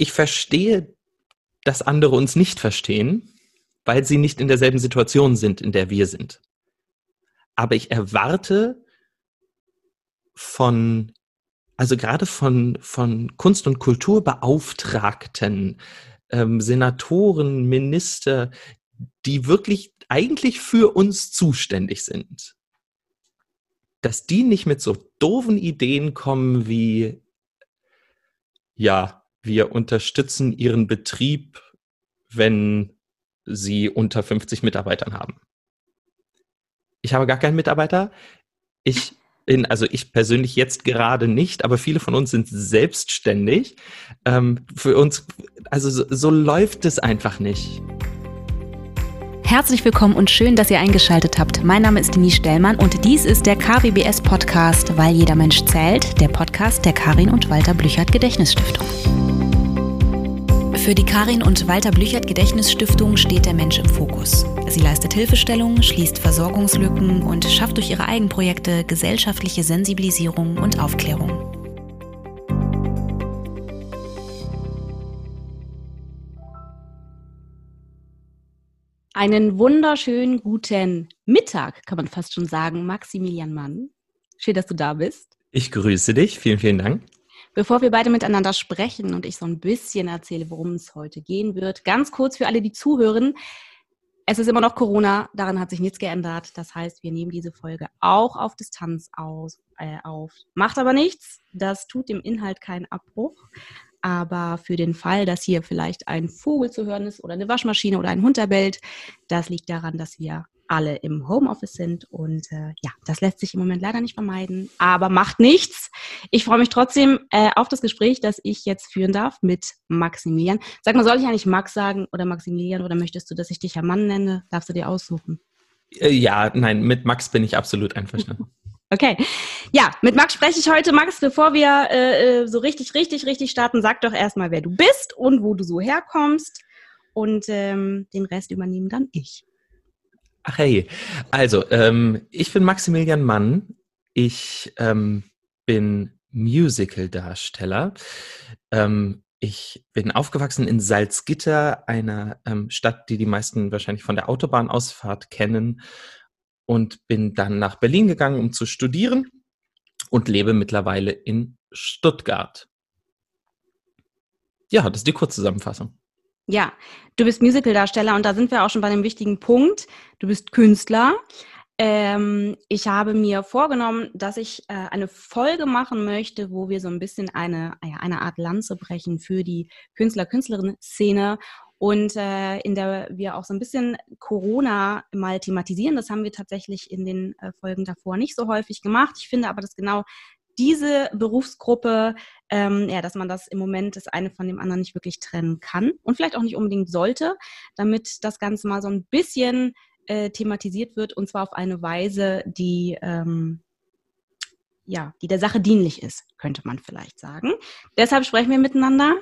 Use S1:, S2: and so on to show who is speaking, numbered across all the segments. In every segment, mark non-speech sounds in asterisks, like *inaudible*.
S1: ich verstehe, dass andere uns nicht verstehen, weil sie nicht in derselben Situation sind, in der wir sind. Aber ich erwarte von, also gerade von, von Kunst- und Kulturbeauftragten, ähm, Senatoren, Minister, die wirklich eigentlich für uns zuständig sind, dass die nicht mit so doofen Ideen kommen wie, ja, wir unterstützen ihren Betrieb, wenn sie unter 50 Mitarbeitern haben. Ich habe gar keinen Mitarbeiter. Ich bin, also ich persönlich jetzt gerade nicht, aber viele von uns sind selbstständig. Ähm, für uns, also so, so läuft es einfach nicht.
S2: Herzlich willkommen und schön, dass ihr eingeschaltet habt. Mein Name ist Denise Stellmann und dies ist der KWBS Podcast, weil jeder Mensch zählt, der Podcast der Karin und Walter Blüchert Gedächtnisstiftung. Für die Karin und Walter Blüchert Gedächtnisstiftung steht der Mensch im Fokus. Sie leistet Hilfestellung, schließt Versorgungslücken und schafft durch ihre Eigenprojekte gesellschaftliche Sensibilisierung und Aufklärung. Einen wunderschönen guten Mittag, kann man fast schon sagen, Maximilian Mann. Schön, dass du da bist.
S1: Ich grüße dich. Vielen, vielen Dank.
S2: Bevor wir beide miteinander sprechen und ich so ein bisschen erzähle, worum es heute gehen wird, ganz kurz für alle, die zuhören. Es ist immer noch Corona, daran hat sich nichts geändert. Das heißt, wir nehmen diese Folge auch auf Distanz aus, äh, auf. Macht aber nichts, das tut dem Inhalt keinen Abbruch. Aber für den Fall, dass hier vielleicht ein Vogel zu hören ist oder eine Waschmaschine oder ein Hund erbellt, das liegt daran, dass wir alle im Homeoffice sind. Und äh, ja, das lässt sich im Moment leider nicht vermeiden, aber macht nichts. Ich freue mich trotzdem äh, auf das Gespräch, das ich jetzt führen darf mit Maximilian. Sag mal, soll ich eigentlich Max sagen oder Maximilian oder möchtest du, dass ich dich Herr Mann nenne? Darfst du dir aussuchen?
S1: Äh, ja, nein, mit Max bin ich absolut einverstanden. *laughs*
S2: Okay. Ja, mit Max spreche ich heute. Max, bevor wir äh, äh, so richtig, richtig, richtig starten, sag doch erstmal, wer du bist und wo du so herkommst. Und ähm, den Rest übernehmen dann ich.
S1: Ach hey, also ähm, ich bin Maximilian Mann. Ich ähm, bin Musical-Darsteller. Ähm, ich bin aufgewachsen in Salzgitter, einer ähm, Stadt, die die meisten wahrscheinlich von der Autobahnausfahrt kennen, und bin dann nach Berlin gegangen, um zu studieren und lebe mittlerweile in Stuttgart. Ja, das ist die Kurzzusammenfassung.
S2: Ja, du bist Musicaldarsteller und da sind wir auch schon bei einem wichtigen Punkt. Du bist Künstler. Ähm, ich habe mir vorgenommen, dass ich äh, eine Folge machen möchte, wo wir so ein bisschen eine, eine Art Lanze brechen für die Künstler-Künstlerinnen-Szene und äh, in der wir auch so ein bisschen Corona mal thematisieren. Das haben wir tatsächlich in den äh, Folgen davor nicht so häufig gemacht. Ich finde aber, dass genau diese Berufsgruppe, ähm, ja, dass man das im Moment das eine von dem anderen nicht wirklich trennen kann und vielleicht auch nicht unbedingt sollte, damit das Ganze mal so ein bisschen äh, thematisiert wird und zwar auf eine Weise, die ähm, ja, die der Sache dienlich ist, könnte man vielleicht sagen. Deshalb sprechen wir miteinander.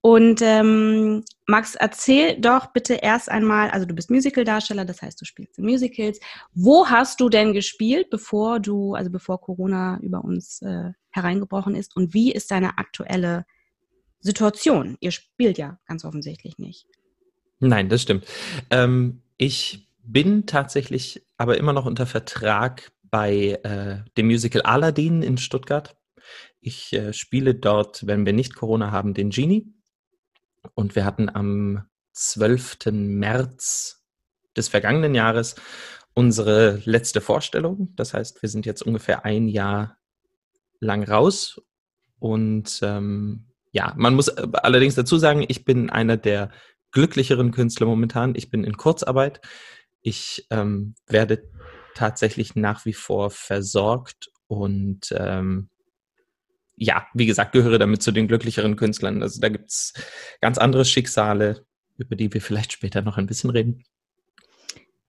S2: Und ähm, Max, erzähl doch bitte erst einmal, also du bist Musicaldarsteller, das heißt, du spielst in Musicals. Wo hast du denn gespielt, bevor du, also bevor Corona über uns äh, hereingebrochen ist? Und wie ist deine aktuelle Situation? Ihr spielt ja ganz offensichtlich nicht.
S1: Nein, das stimmt. Ähm, ich bin tatsächlich aber immer noch unter Vertrag bei äh, dem Musical Aladdin in Stuttgart. Ich äh, spiele dort, wenn wir nicht Corona haben, den Genie. Und wir hatten am 12. März des vergangenen Jahres unsere letzte Vorstellung. Das heißt, wir sind jetzt ungefähr ein Jahr lang raus. Und ähm, ja, man muss äh, allerdings dazu sagen, ich bin einer der glücklicheren Künstler momentan. Ich bin in Kurzarbeit. Ich ähm, werde tatsächlich nach wie vor versorgt und ähm, ja, wie gesagt, gehöre damit zu den glücklicheren Künstlern. Also da gibt es ganz andere Schicksale, über die wir vielleicht später noch ein bisschen reden.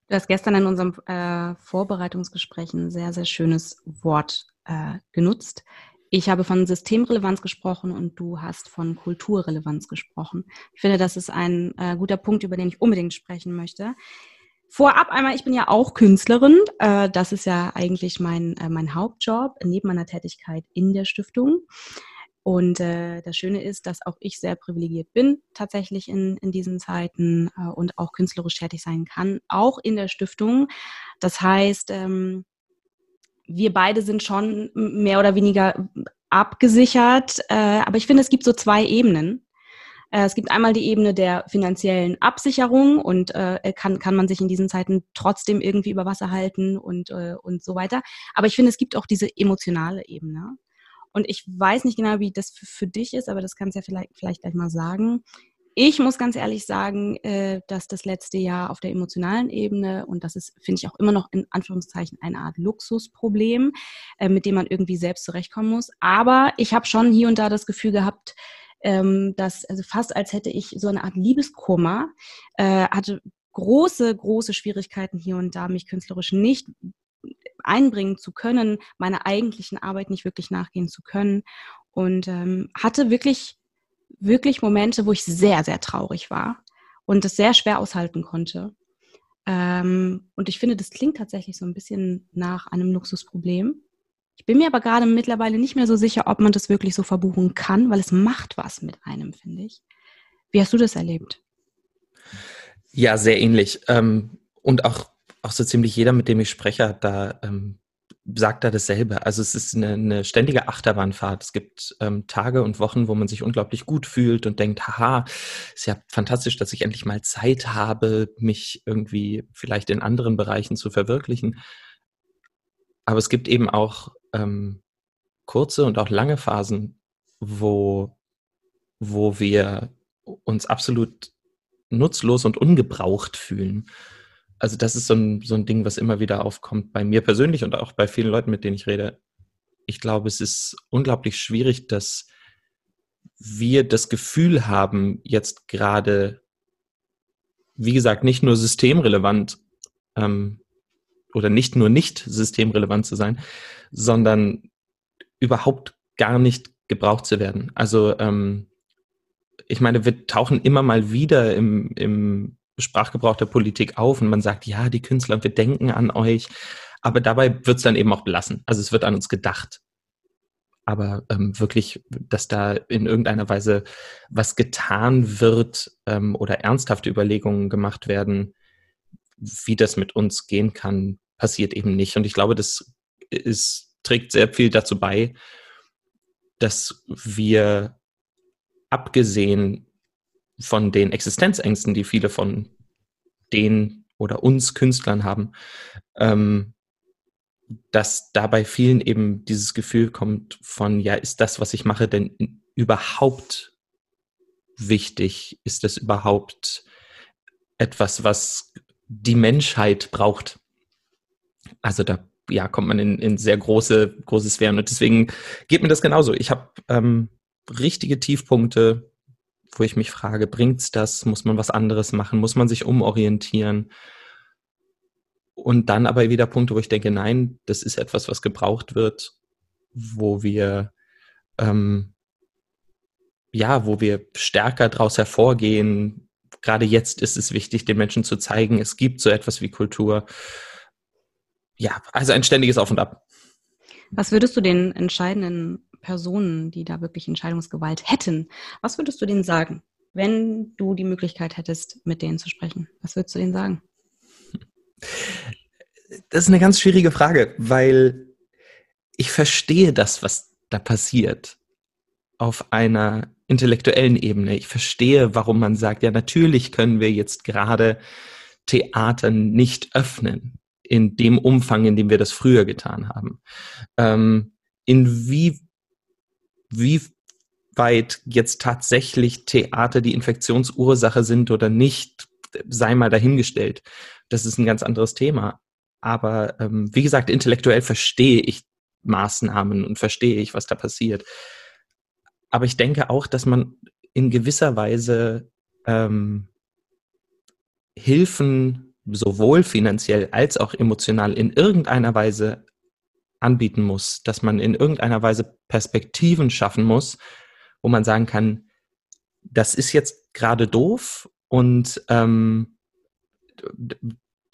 S2: Du hast gestern in unserem äh, Vorbereitungsgespräch ein sehr, sehr schönes Wort äh, genutzt. Ich habe von Systemrelevanz gesprochen und du hast von Kulturrelevanz gesprochen. Ich finde, das ist ein äh, guter Punkt, über den ich unbedingt sprechen möchte. Vorab einmal, ich bin ja auch Künstlerin. Äh, das ist ja eigentlich mein, äh, mein Hauptjob neben meiner Tätigkeit in der Stiftung. Und äh, das Schöne ist, dass auch ich sehr privilegiert bin, tatsächlich in, in diesen Zeiten und auch künstlerisch tätig sein kann, auch in der Stiftung. Das heißt, ähm, wir beide sind schon mehr oder weniger abgesichert. Aber ich finde, es gibt so zwei Ebenen. Äh, es gibt einmal die Ebene der finanziellen Absicherung und äh, kann, kann man sich in diesen Zeiten trotzdem irgendwie über Wasser halten und, äh, und so weiter. Aber ich finde, es gibt auch diese emotionale Ebene. Und ich weiß nicht genau, wie das für, für dich ist, aber das kannst du ja vielleicht, vielleicht gleich mal sagen. Ich muss ganz ehrlich sagen, äh, dass das letzte Jahr auf der emotionalen Ebene, und das ist, finde ich, auch immer noch in Anführungszeichen eine Art Luxusproblem, äh, mit dem man irgendwie selbst zurechtkommen muss. Aber ich habe schon hier und da das Gefühl gehabt, ähm, dass, also fast als hätte ich so eine Art Liebeskummer, äh, hatte große, große Schwierigkeiten hier und da, mich künstlerisch nicht einbringen zu können, meiner eigentlichen Arbeit nicht wirklich nachgehen zu können. Und ähm, hatte wirklich, wirklich Momente, wo ich sehr, sehr traurig war und es sehr schwer aushalten konnte. Ähm, und ich finde, das klingt tatsächlich so ein bisschen nach einem Luxusproblem. Ich bin mir aber gerade mittlerweile nicht mehr so sicher, ob man das wirklich so verbuchen kann, weil es macht was mit einem, finde ich. Wie hast du das erlebt?
S1: Ja, sehr ähnlich. Ähm, und auch auch so ziemlich jeder, mit dem ich spreche, da ähm, sagt da dasselbe. Also es ist eine, eine ständige Achterbahnfahrt. Es gibt ähm, Tage und Wochen, wo man sich unglaublich gut fühlt und denkt, haha, ist ja fantastisch, dass ich endlich mal Zeit habe, mich irgendwie vielleicht in anderen Bereichen zu verwirklichen. Aber es gibt eben auch ähm, kurze und auch lange Phasen, wo, wo wir uns absolut nutzlos und ungebraucht fühlen also das ist so ein, so ein Ding, was immer wieder aufkommt bei mir persönlich und auch bei vielen Leuten, mit denen ich rede. Ich glaube, es ist unglaublich schwierig, dass wir das Gefühl haben, jetzt gerade, wie gesagt, nicht nur systemrelevant ähm, oder nicht nur nicht systemrelevant zu sein, sondern überhaupt gar nicht gebraucht zu werden. Also ähm, ich meine, wir tauchen immer mal wieder im, im Sprachgebrauch der Politik auf und man sagt, ja, die Künstler, wir denken an euch. Aber dabei wird es dann eben auch belassen. Also es wird an uns gedacht. Aber ähm, wirklich, dass da in irgendeiner Weise was getan wird ähm, oder ernsthafte Überlegungen gemacht werden, wie das mit uns gehen kann, passiert eben nicht. Und ich glaube, das ist, trägt sehr viel dazu bei, dass wir abgesehen von den Existenzängsten, die viele von den oder uns Künstlern haben, ähm, dass dabei vielen eben dieses Gefühl kommt von, ja, ist das, was ich mache, denn überhaupt wichtig? Ist das überhaupt etwas, was die Menschheit braucht? Also da ja, kommt man in, in sehr große, große Sphären. Und deswegen geht mir das genauso. Ich habe ähm, richtige Tiefpunkte, wo ich mich frage, bringt's das? Muss man was anderes machen? Muss man sich umorientieren? Und dann aber wieder Punkte, wo ich denke, nein, das ist etwas, was gebraucht wird, wo wir ähm, ja, wo wir stärker daraus hervorgehen. Gerade jetzt ist es wichtig, den Menschen zu zeigen, es gibt so etwas wie Kultur. Ja, also ein ständiges Auf und Ab.
S2: Was würdest du den entscheidenden Personen, die da wirklich Entscheidungsgewalt hätten, was würdest du denen sagen, wenn du die Möglichkeit hättest, mit denen zu sprechen? Was würdest du denen sagen?
S1: Das ist eine ganz schwierige Frage, weil ich verstehe das, was da passiert, auf einer intellektuellen Ebene. Ich verstehe, warum man sagt, ja, natürlich können wir jetzt gerade Theater nicht öffnen in dem Umfang, in dem wir das früher getan haben. Ähm, inwie, wie weit jetzt tatsächlich Theater die Infektionsursache sind oder nicht, sei mal dahingestellt. Das ist ein ganz anderes Thema. Aber ähm, wie gesagt, intellektuell verstehe ich Maßnahmen und verstehe ich, was da passiert. Aber ich denke auch, dass man in gewisser Weise ähm, Hilfen sowohl finanziell als auch emotional in irgendeiner Weise anbieten muss, dass man in irgendeiner Weise Perspektiven schaffen muss, wo man sagen kann, das ist jetzt gerade doof und ähm,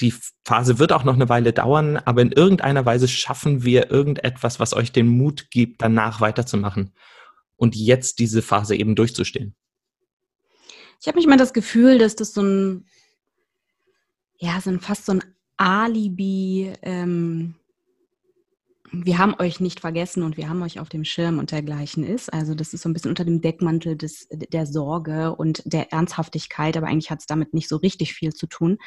S1: die Phase wird auch noch eine Weile dauern, aber in irgendeiner Weise schaffen wir irgendetwas, was euch den Mut gibt, danach weiterzumachen. und jetzt diese Phase eben durchzustehen.
S2: Ich habe manchmal das Gefühl, dass das so ein, ja, so ein fast so ein Alibi, ähm, wir haben euch nicht vergessen und wir haben euch auf dem Schirm und dergleichen ist. Also das ist so ein bisschen unter dem Deckmantel des, der Sorge und der Ernsthaftigkeit, aber eigentlich hat es damit nicht so richtig viel zu tun.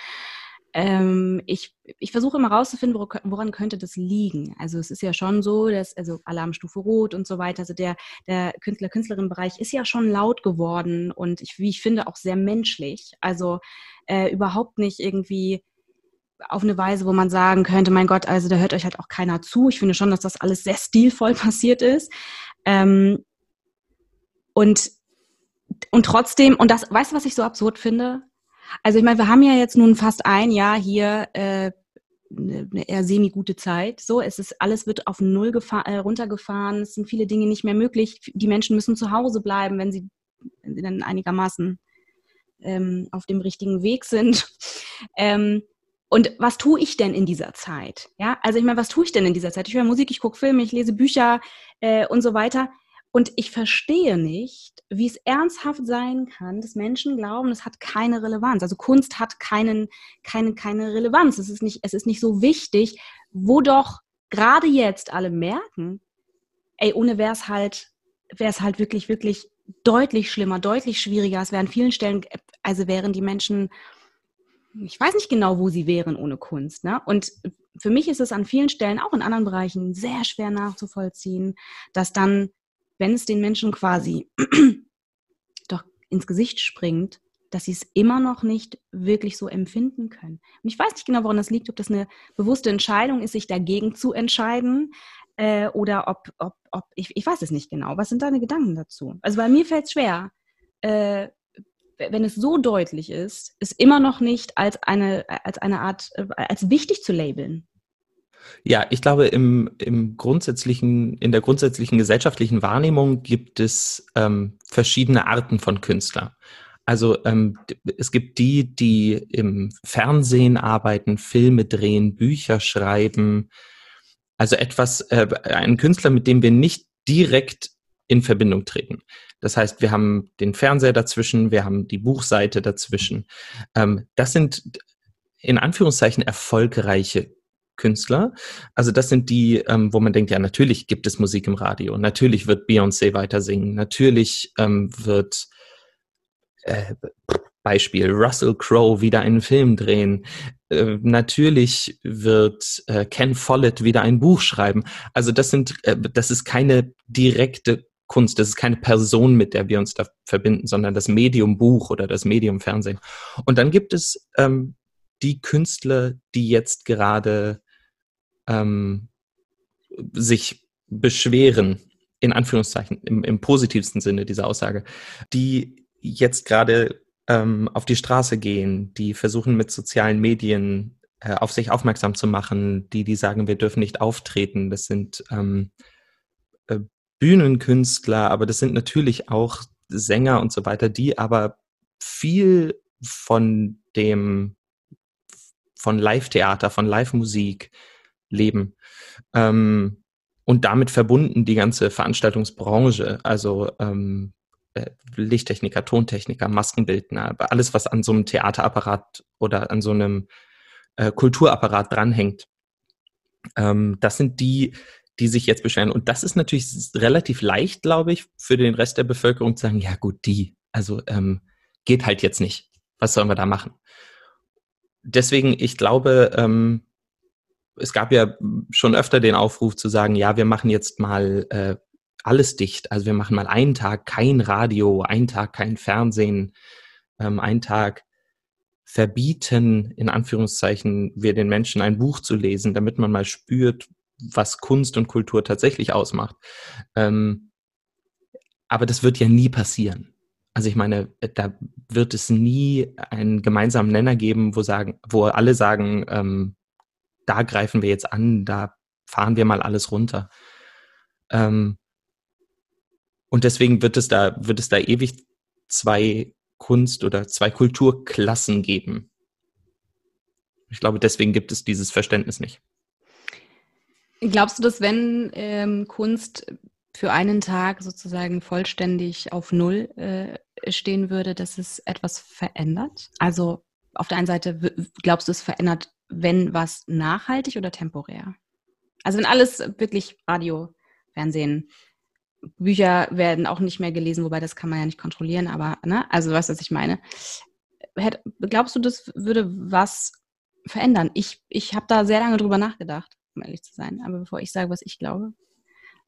S2: Ähm, ich, ich versuche immer rauszufinden, woran könnte das liegen. Also es ist ja schon so, dass, also Alarmstufe Rot und so weiter, also der, der Künstler, Künstlerin-Bereich ist ja schon laut geworden und ich, wie ich finde, auch sehr menschlich. Also äh, überhaupt nicht irgendwie auf eine Weise, wo man sagen könnte, mein Gott, also da hört euch halt auch keiner zu. Ich finde schon, dass das alles sehr stilvoll *laughs* passiert ist. Ähm, und, und trotzdem, und das, weißt du, was ich so absurd finde? Also ich meine, wir haben ja jetzt nun fast ein Jahr hier äh, eine eher semi-gute Zeit. So, es ist alles wird auf Null äh, runtergefahren. Es sind viele Dinge nicht mehr möglich. Die Menschen müssen zu Hause bleiben, wenn sie, wenn sie dann einigermaßen ähm, auf dem richtigen Weg sind. *laughs* Ähm, und was tue ich denn in dieser Zeit? Ja, also ich meine, was tue ich denn in dieser Zeit? Ich höre Musik, ich gucke Filme, ich lese Bücher äh, und so weiter. Und ich verstehe nicht, wie es ernsthaft sein kann, dass Menschen glauben, es hat keine Relevanz. Also Kunst hat keinen, keine, keine Relevanz. Es ist nicht, es ist nicht so wichtig, wo doch gerade jetzt alle merken, ey, ohne wäre es halt, wäre es halt wirklich, wirklich deutlich schlimmer, deutlich schwieriger. Es wäre an vielen Stellen, also wären die Menschen ich weiß nicht genau, wo sie wären ohne Kunst. Ne? Und für mich ist es an vielen Stellen, auch in anderen Bereichen, sehr schwer nachzuvollziehen, dass dann, wenn es den Menschen quasi *clears throat* doch ins Gesicht springt, dass sie es immer noch nicht wirklich so empfinden können. Und ich weiß nicht genau, woran das liegt, ob das eine bewusste Entscheidung ist, sich dagegen zu entscheiden äh, oder ob, ob, ob ich, ich weiß es nicht genau. Was sind deine Gedanken dazu? Also bei mir fällt es schwer, äh, wenn es so deutlich ist, ist immer noch nicht als eine, als eine Art, äh, als wichtig zu labeln.
S1: Ja, ich glaube, im, im grundsätzlichen, in der grundsätzlichen gesellschaftlichen Wahrnehmung gibt es ähm, verschiedene Arten von Künstlern. Also ähm, es gibt die, die im Fernsehen arbeiten, Filme drehen, Bücher schreiben. Also etwas, äh, ein Künstler, mit dem wir nicht direkt in Verbindung treten. Das heißt, wir haben den Fernseher dazwischen, wir haben die Buchseite dazwischen. Ähm, das sind in Anführungszeichen erfolgreiche Künstler. Also das sind die, ähm, wo man denkt, ja, natürlich gibt es Musik im Radio, natürlich wird Beyoncé weiter singen, natürlich ähm, wird äh, Beispiel Russell Crowe wieder einen Film drehen. Äh, natürlich wird äh, Ken Follett wieder ein Buch schreiben. Also das sind, äh, das ist keine direkte Kunst. Das ist keine Person, mit der wir uns da verbinden, sondern das Medium Buch oder das Medium Fernsehen. Und dann gibt es ähm, die Künstler, die jetzt gerade ähm, sich beschweren, in Anführungszeichen, im, im positivsten Sinne dieser Aussage, die jetzt gerade ähm, auf die Straße gehen, die versuchen mit sozialen Medien äh, auf sich aufmerksam zu machen, die, die sagen, wir dürfen nicht auftreten. Das sind ähm, äh, Bühnenkünstler, aber das sind natürlich auch Sänger und so weiter, die aber viel von dem, von Live-Theater, von Live-Musik leben. Ähm, und damit verbunden die ganze Veranstaltungsbranche, also ähm, äh, Lichttechniker, Tontechniker, Maskenbildner, alles, was an so einem Theaterapparat oder an so einem äh, Kulturapparat dranhängt. Ähm, das sind die, die sich jetzt beschweren. Und das ist natürlich relativ leicht, glaube ich, für den Rest der Bevölkerung zu sagen, ja gut, die, also ähm, geht halt jetzt nicht. Was sollen wir da machen? Deswegen, ich glaube, ähm, es gab ja schon öfter den Aufruf zu sagen, ja, wir machen jetzt mal äh, alles dicht. Also wir machen mal einen Tag kein Radio, einen Tag kein Fernsehen, ähm, einen Tag verbieten, in Anführungszeichen, wir den Menschen ein Buch zu lesen, damit man mal spürt, was Kunst und Kultur tatsächlich ausmacht. Ähm, aber das wird ja nie passieren. Also ich meine, da wird es nie einen gemeinsamen Nenner geben, wo sagen, wo alle sagen, ähm, da greifen wir jetzt an, da fahren wir mal alles runter. Ähm, und deswegen wird es da, wird es da ewig zwei Kunst- oder zwei Kulturklassen geben. Ich glaube, deswegen gibt es dieses Verständnis nicht.
S2: Glaubst du, dass wenn ähm, Kunst für einen Tag sozusagen vollständig auf Null äh, stehen würde, dass es etwas verändert? Also auf der einen Seite glaubst du, es verändert, wenn was nachhaltig oder temporär? Also wenn alles wirklich Radio, Fernsehen, Bücher werden auch nicht mehr gelesen, wobei das kann man ja nicht kontrollieren, aber ne, also weißt du, was ich meine? glaubst du, das würde was verändern? Ich, ich habe da sehr lange drüber nachgedacht, um ehrlich zu sein. Aber bevor ich sage, was ich glaube,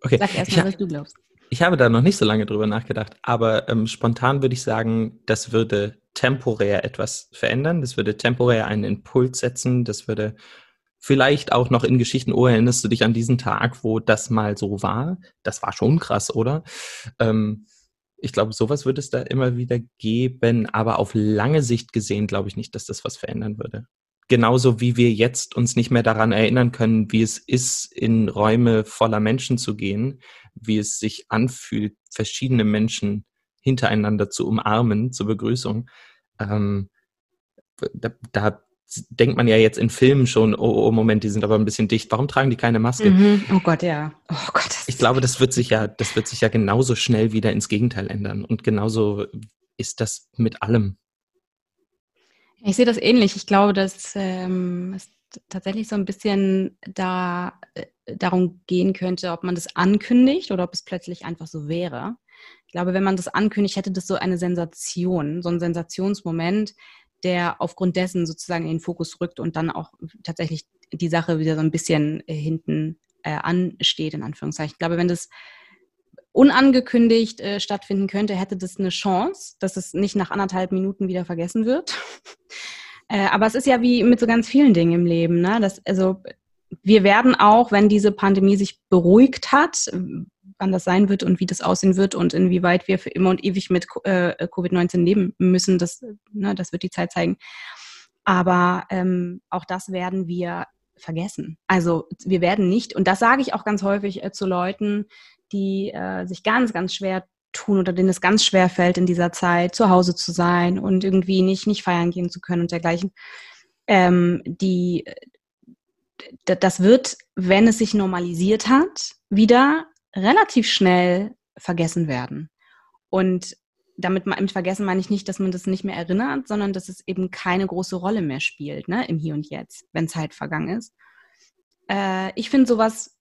S1: okay. sag erstmal, was du glaubst. Ich habe da noch nicht so lange drüber nachgedacht, aber ähm, spontan würde ich sagen, das würde temporär etwas verändern. Das würde temporär einen Impuls setzen. Das würde vielleicht auch noch in Geschichten, oh, erinnerst du dich an diesen Tag, wo das mal so war? Das war schon krass, oder? Ähm, ich glaube, sowas würde es da immer wieder geben, aber auf lange Sicht gesehen glaube ich nicht, dass das was verändern würde. Genauso wie wir jetzt uns nicht mehr daran erinnern können, wie es ist, in Räume voller Menschen zu gehen, wie es sich anfühlt, verschiedene Menschen hintereinander zu umarmen zur Begrüßung. Ähm, da, da denkt man ja jetzt in Filmen schon, oh, oh, Moment, die sind aber ein bisschen dicht. Warum tragen die keine Maske?
S2: Mhm. Oh Gott, ja. Oh
S1: Gott. Ich glaube, das wird sich ja, das wird sich ja genauso schnell wieder ins Gegenteil ändern. Und genauso ist das mit allem.
S2: Ich sehe das ähnlich. Ich glaube, dass ähm, es tatsächlich so ein bisschen da äh, darum gehen könnte, ob man das ankündigt oder ob es plötzlich einfach so wäre. Ich glaube, wenn man das ankündigt, hätte das so eine Sensation, so ein Sensationsmoment, der aufgrund dessen sozusagen in den Fokus rückt und dann auch tatsächlich die Sache wieder so ein bisschen äh, hinten äh, ansteht, in Anführungszeichen. Ich glaube, wenn das unangekündigt äh, stattfinden könnte, hätte das eine Chance, dass es nicht nach anderthalb Minuten wieder vergessen wird. *laughs* äh, aber es ist ja wie mit so ganz vielen Dingen im Leben. Ne? Das, also wir werden auch, wenn diese Pandemie sich beruhigt hat, wann das sein wird und wie das aussehen wird und inwieweit wir für immer und ewig mit äh, Covid-19 leben müssen, das, ne, das wird die Zeit zeigen. Aber ähm, auch das werden wir vergessen. Also wir werden nicht, und das sage ich auch ganz häufig äh, zu Leuten, die äh, sich ganz, ganz schwer tun oder denen es ganz schwer fällt, in dieser Zeit zu Hause zu sein und irgendwie nicht, nicht feiern gehen zu können und dergleichen. Ähm, die, das wird, wenn es sich normalisiert hat, wieder relativ schnell vergessen werden. Und damit mit vergessen meine ich nicht, dass man das nicht mehr erinnert, sondern dass es eben keine große Rolle mehr spielt, ne, im Hier und Jetzt, wenn Zeit vergangen ist. Äh, ich finde sowas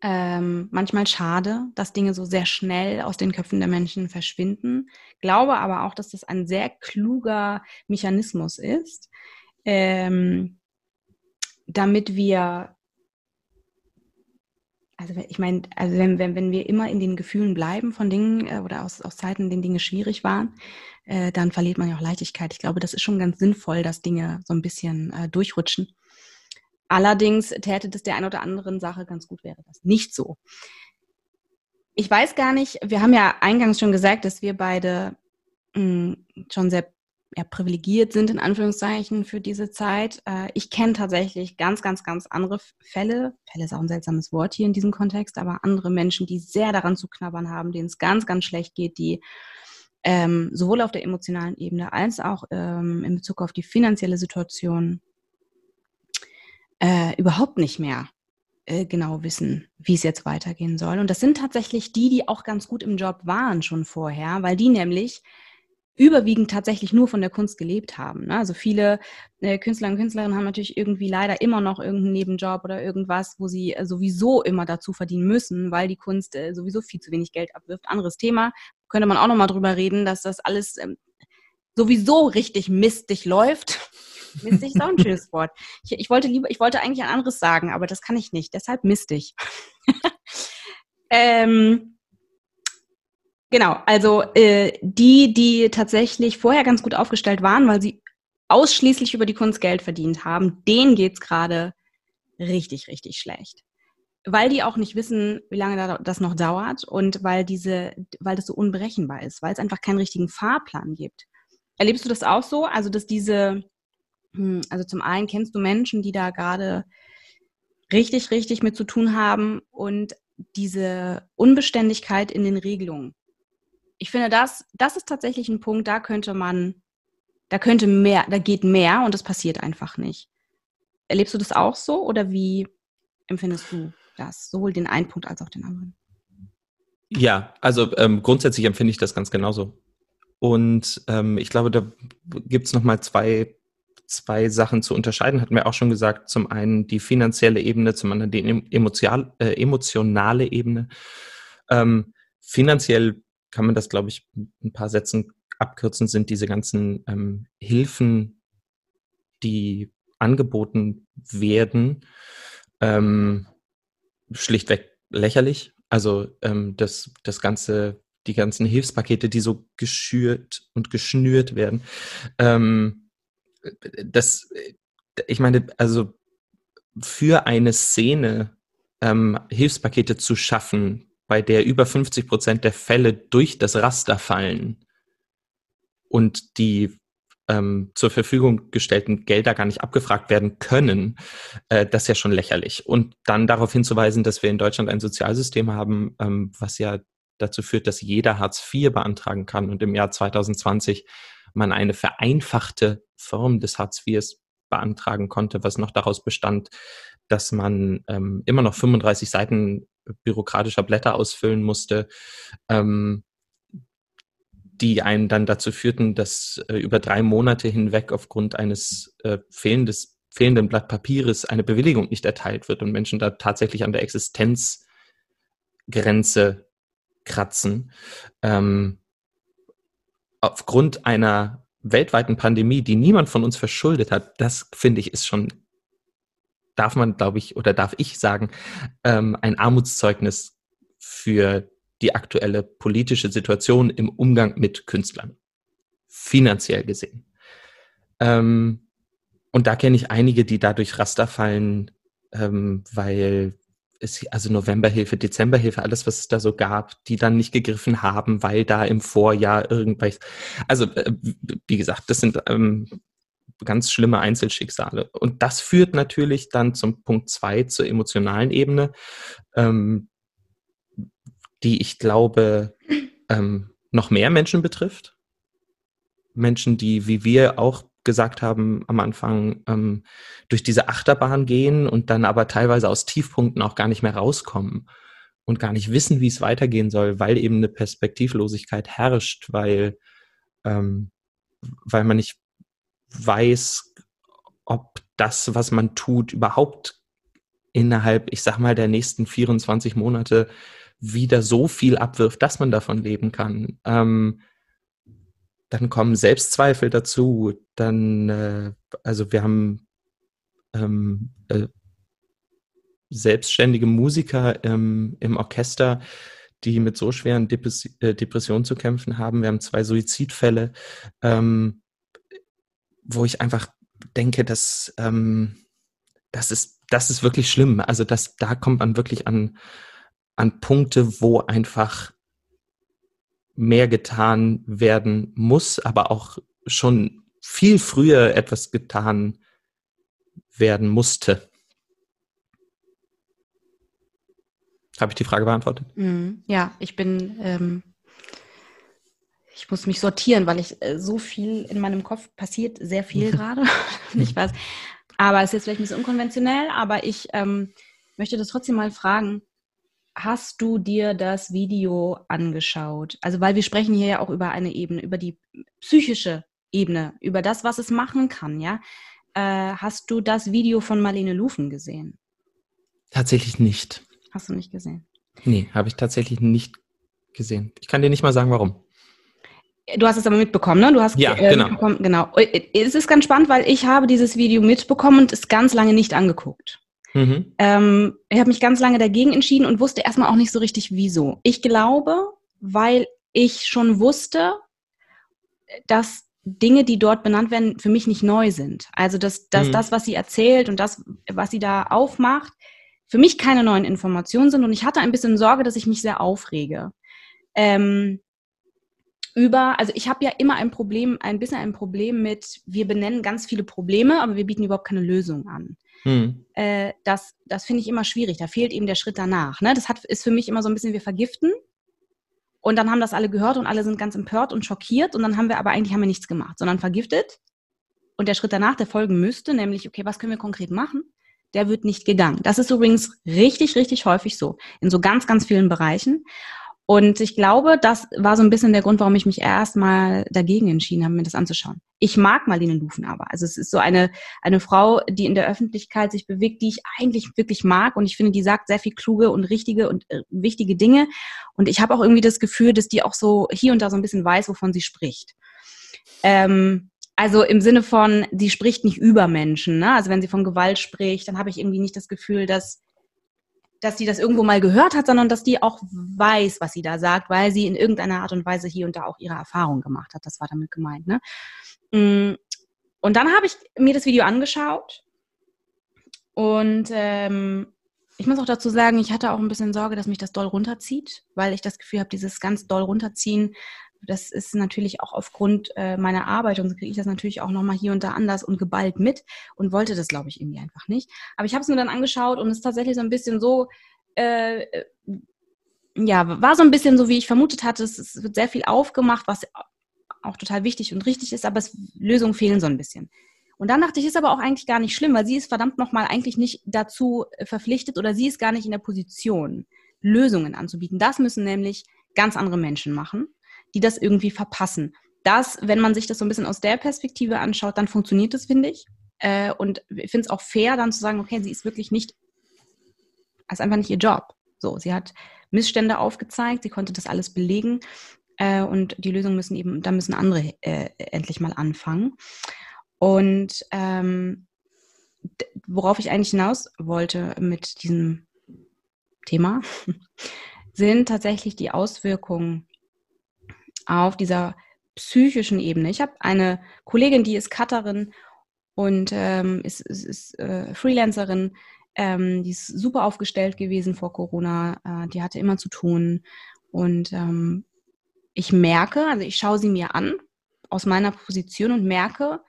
S2: ähm, manchmal schade, dass Dinge so sehr schnell aus den Köpfen der Menschen verschwinden. Glaube aber auch, dass das ein sehr kluger Mechanismus ist, ähm, damit wir also ich meine, also wenn, wenn, wenn wir immer in den Gefühlen bleiben von Dingen äh, oder aus, aus Zeiten, in denen Dinge schwierig waren, äh, dann verliert man ja auch Leichtigkeit. Ich glaube, das ist schon ganz sinnvoll, dass Dinge so ein bisschen äh, durchrutschen. Allerdings täte das der einen oder anderen Sache ganz gut, wäre das nicht so. Ich weiß gar nicht, wir haben ja eingangs schon gesagt, dass wir beide mh, hm, schon sehr ja, privilegiert sind, in Anführungszeichen, für diese Zeit. Äh, ich kenne tatsächlich ganz, ganz, ganz andere Fälle. Fälle ist auch ein seltsames Wort hier in diesem Kontext, aber andere Menschen, die sehr daran zu knabbern haben, denen es ganz, ganz schlecht geht, die ähm, sowohl auf der emotionalen Ebene als auch ähm, in Bezug auf die finanzielle Situation äh, überhaupt nicht mehr äh, genau wissen, wie es jetzt weitergehen soll. Und das sind tatsächlich die, die auch ganz gut im Job waren schon vorher, weil die nämlich überwiegend tatsächlich nur von der Kunst gelebt haben. Ne? Also viele äh, Künstler und Künstlerinnen haben natürlich irgendwie leider immer noch irgendeinen Nebenjob oder irgendwas, wo sie äh, sowieso immer dazu verdienen müssen, weil die Kunst äh, sowieso viel zu wenig Geld abwirft. Anderes Thema, könnte man auch nochmal drüber reden, dass das alles ähm, sowieso richtig mistig läuft. *laughs* mistig ist auch ein schönes Wort. Ich, ich, wollte lieber, ich wollte eigentlich ein anderes sagen, aber das kann ich nicht. Deshalb mistig. *laughs* ähm, Genau, also äh, die, die tatsächlich vorher ganz gut aufgestellt waren, weil sie ausschließlich über die Kunst Geld verdient haben, denen geht's gerade richtig, richtig schlecht. Weil die auch nicht wissen, wie lange das noch dauert und weil diese, weil das so unberechenbar ist, weil es einfach keinen richtigen Fahrplan gibt. Erlebst du das auch so? Also, dass diese, hm, also zum einen kennst du Menschen, die da gerade richtig, richtig mit zu tun haben und diese Unbeständigkeit in den Regelungen ich finde, das, das ist tatsächlich ein Punkt, da könnte man, da könnte mehr, da geht mehr und das passiert einfach nicht. Erlebst du das auch so oder wie empfindest du das? Sowohl den einen Punkt als auch den anderen?
S1: Ja, also ähm, grundsätzlich empfinde ich das ganz genauso. Und ähm, ich glaube, da gibt es nochmal zwei, zwei Sachen zu unterscheiden, hatten wir auch schon gesagt. Zum einen die finanzielle Ebene, zum anderen die emotional, äh, emotionale Ebene. Ähm, finanziell kann man das, glaube ich, mit ein paar Sätzen abkürzen, sind diese ganzen ähm, Hilfen, die angeboten werden, ähm, schlichtweg lächerlich. Also ähm, das, das ganze, die ganzen Hilfspakete, die so geschürt und geschnürt werden. Ähm, das, ich meine, also für eine Szene ähm, Hilfspakete zu schaffen, bei der über 50 Prozent der Fälle durch das Raster fallen und die ähm, zur Verfügung gestellten Gelder gar nicht abgefragt werden können, äh, das ist ja schon lächerlich. Und dann darauf hinzuweisen, dass wir in Deutschland ein Sozialsystem haben, ähm, was ja dazu führt, dass jeder Hartz IV beantragen kann und im Jahr 2020 man eine vereinfachte Form des Hartz IVs beantragen konnte, was noch daraus bestand, dass man ähm, immer noch 35 Seiten bürokratischer Blätter ausfüllen musste, ähm, die einen dann dazu führten, dass äh, über drei Monate hinweg aufgrund eines äh, fehlendes, fehlenden Blatt Papieres eine Bewilligung nicht erteilt wird und Menschen da tatsächlich an der Existenzgrenze kratzen. Ähm, aufgrund einer weltweiten Pandemie, die niemand von uns verschuldet hat, das finde ich ist schon, darf man, glaube ich, oder darf ich sagen, ähm, ein Armutszeugnis für die aktuelle politische Situation im Umgang mit Künstlern. Finanziell gesehen. Ähm, und da kenne ich einige, die dadurch Raster fallen, ähm, weil es, also Novemberhilfe, Dezemberhilfe, alles, was es da so gab, die dann nicht gegriffen haben, weil da im Vorjahr irgendwas, also äh, wie gesagt, das sind ähm, ganz schlimme Einzelschicksale. Und das führt natürlich dann zum Punkt zwei, zur emotionalen Ebene. Ähm, die ich glaube ähm, noch mehr Menschen betrifft. Menschen, die, wie wir auch gesagt haben am Anfang, ähm, durch diese Achterbahn gehen und dann aber teilweise aus Tiefpunkten auch gar nicht mehr rauskommen und gar nicht wissen, wie es weitergehen soll, weil eben eine Perspektivlosigkeit herrscht, weil, ähm, weil man nicht weiß, ob das, was man tut, überhaupt innerhalb, ich sag mal, der nächsten 24 Monate wieder so viel abwirft, dass man davon leben kann. Ähm, dann kommen Selbstzweifel dazu. Dann, äh, also wir haben ähm, äh, selbstständige Musiker ähm, im Orchester, die mit so schweren Depres äh, Depressionen zu kämpfen haben. Wir haben zwei Suizidfälle, ähm, wo ich einfach denke, dass ähm, das ist, das ist wirklich schlimm. Also das, da kommt man wirklich an, an Punkte, wo einfach mehr getan werden muss, aber auch schon viel früher etwas getan werden musste. Habe ich die Frage beantwortet?
S2: Mm, ja, ich bin, ähm, ich muss mich sortieren, weil ich äh, so viel in meinem Kopf passiert, sehr viel *laughs* gerade. *laughs* ich weiß. Aber es ist jetzt vielleicht ein bisschen unkonventionell, aber ich ähm, möchte das trotzdem mal fragen hast du dir das Video angeschaut? Also, weil wir sprechen hier ja auch über eine Ebene, über die psychische Ebene, über das, was es machen kann, ja. Äh, hast du das Video von Marlene Lufen gesehen?
S1: Tatsächlich nicht.
S2: Hast du nicht gesehen?
S1: Nee, habe ich tatsächlich nicht gesehen. Ich kann dir nicht mal sagen, warum.
S2: Du hast es aber mitbekommen, ne? Du hast
S1: ja, äh, genau.
S2: genau. Es ist ganz spannend, weil ich habe dieses Video mitbekommen und es ganz lange nicht angeguckt. Mhm. Ähm, ich habe mich ganz lange dagegen entschieden und wusste erstmal auch nicht so richtig, wieso. Ich glaube, weil ich schon wusste, dass Dinge, die dort benannt werden, für mich nicht neu sind. Also, dass, dass mhm. das, was sie erzählt und das, was sie da aufmacht, für mich keine neuen Informationen sind. Und ich hatte ein bisschen Sorge, dass ich mich sehr aufrege. Ähm, über, also ich habe ja immer ein Problem, ein bisschen ein Problem mit, wir benennen ganz viele Probleme, aber wir bieten überhaupt keine Lösung an. Hm. Äh, das das finde ich immer schwierig. Da fehlt eben der Schritt danach. Ne? Das hat, ist für mich immer so ein bisschen, wir vergiften. Und dann haben das alle gehört und alle sind ganz empört und schockiert. Und dann haben wir aber eigentlich haben wir nichts gemacht, sondern vergiftet. Und der Schritt danach, der folgen müsste, nämlich, okay, was können wir konkret machen? Der wird nicht gegangen. Das ist übrigens richtig, richtig häufig so. In so ganz, ganz vielen Bereichen. Und ich glaube, das war so ein bisschen der Grund, warum ich mich erstmal dagegen entschieden habe, mir das anzuschauen. Ich mag Marlene Lufen aber. Also es ist so eine, eine Frau, die in der Öffentlichkeit sich bewegt, die ich eigentlich wirklich mag. Und ich finde, die sagt sehr viel kluge und richtige und äh, wichtige Dinge. Und ich habe auch irgendwie das Gefühl, dass die auch so hier und da so ein bisschen weiß, wovon sie spricht. Ähm, also im Sinne von, sie spricht nicht über Menschen. Ne? Also wenn sie von Gewalt spricht, dann habe ich irgendwie nicht das Gefühl, dass dass sie das irgendwo mal gehört hat, sondern dass die auch weiß, was sie da sagt, weil sie in irgendeiner Art und Weise hier und da auch ihre Erfahrung gemacht hat. Das war damit gemeint. Ne? Mm, und dann habe ich mir das Video angeschaut und ähm, ich muss auch dazu sagen, ich hatte auch ein bisschen Sorge, dass mich das doll runterzieht, weil ich das Gefühl habe, dieses ganz doll runterziehen das ist natürlich auch aufgrund äh, meiner Arbeit und so kriege ich das natürlich auch nochmal hier und da anders und geballt mit und wollte das, glaube ich, irgendwie einfach nicht. Aber ich habe es mir dann angeschaut und es ist tatsächlich so ein bisschen so, äh, äh, ja, war so ein bisschen so, wie ich vermutet hatte. Es, es, wird sehr viel aufgemacht, was auch total wichtig und richtig ist, aber es, Lösungen fehlen so ein bisschen. Und dann dachte ich, ist aber auch eigentlich gar nicht schlimm, weil sie ist verdammt nochmal eigentlich nicht dazu verpflichtet oder sie ist gar nicht in der Position, Lösungen anzubieten. Das müssen nämlich ganz andere Menschen machen die das irgendwie verpassen. Das, wenn man sich das so ein bisschen aus der Perspektive anschaut, dann funktioniert das, finde ich. Äh, und ich finde es auch fair, dann zu sagen, okay, sie ist wirklich nicht, ist einfach nicht ihr Job. So, sie hat Missstände aufgezeigt, sie konnte das alles belegen äh, und die Lösungen müssen eben, da müssen andere äh, endlich mal anfangen. Und ähm, worauf ich eigentlich hinaus wollte mit diesem Thema, *laughs* sind tatsächlich die Auswirkungen auf dieser psychischen Ebene. Ich habe eine Kollegin, die ist Cutterin und ähm, ist, ist, ist äh, Freelancerin. Ähm, die ist super aufgestellt gewesen vor Corona. Äh, die hatte immer zu tun. Und ähm, ich merke, also ich schaue sie mir an aus meiner Position und merke,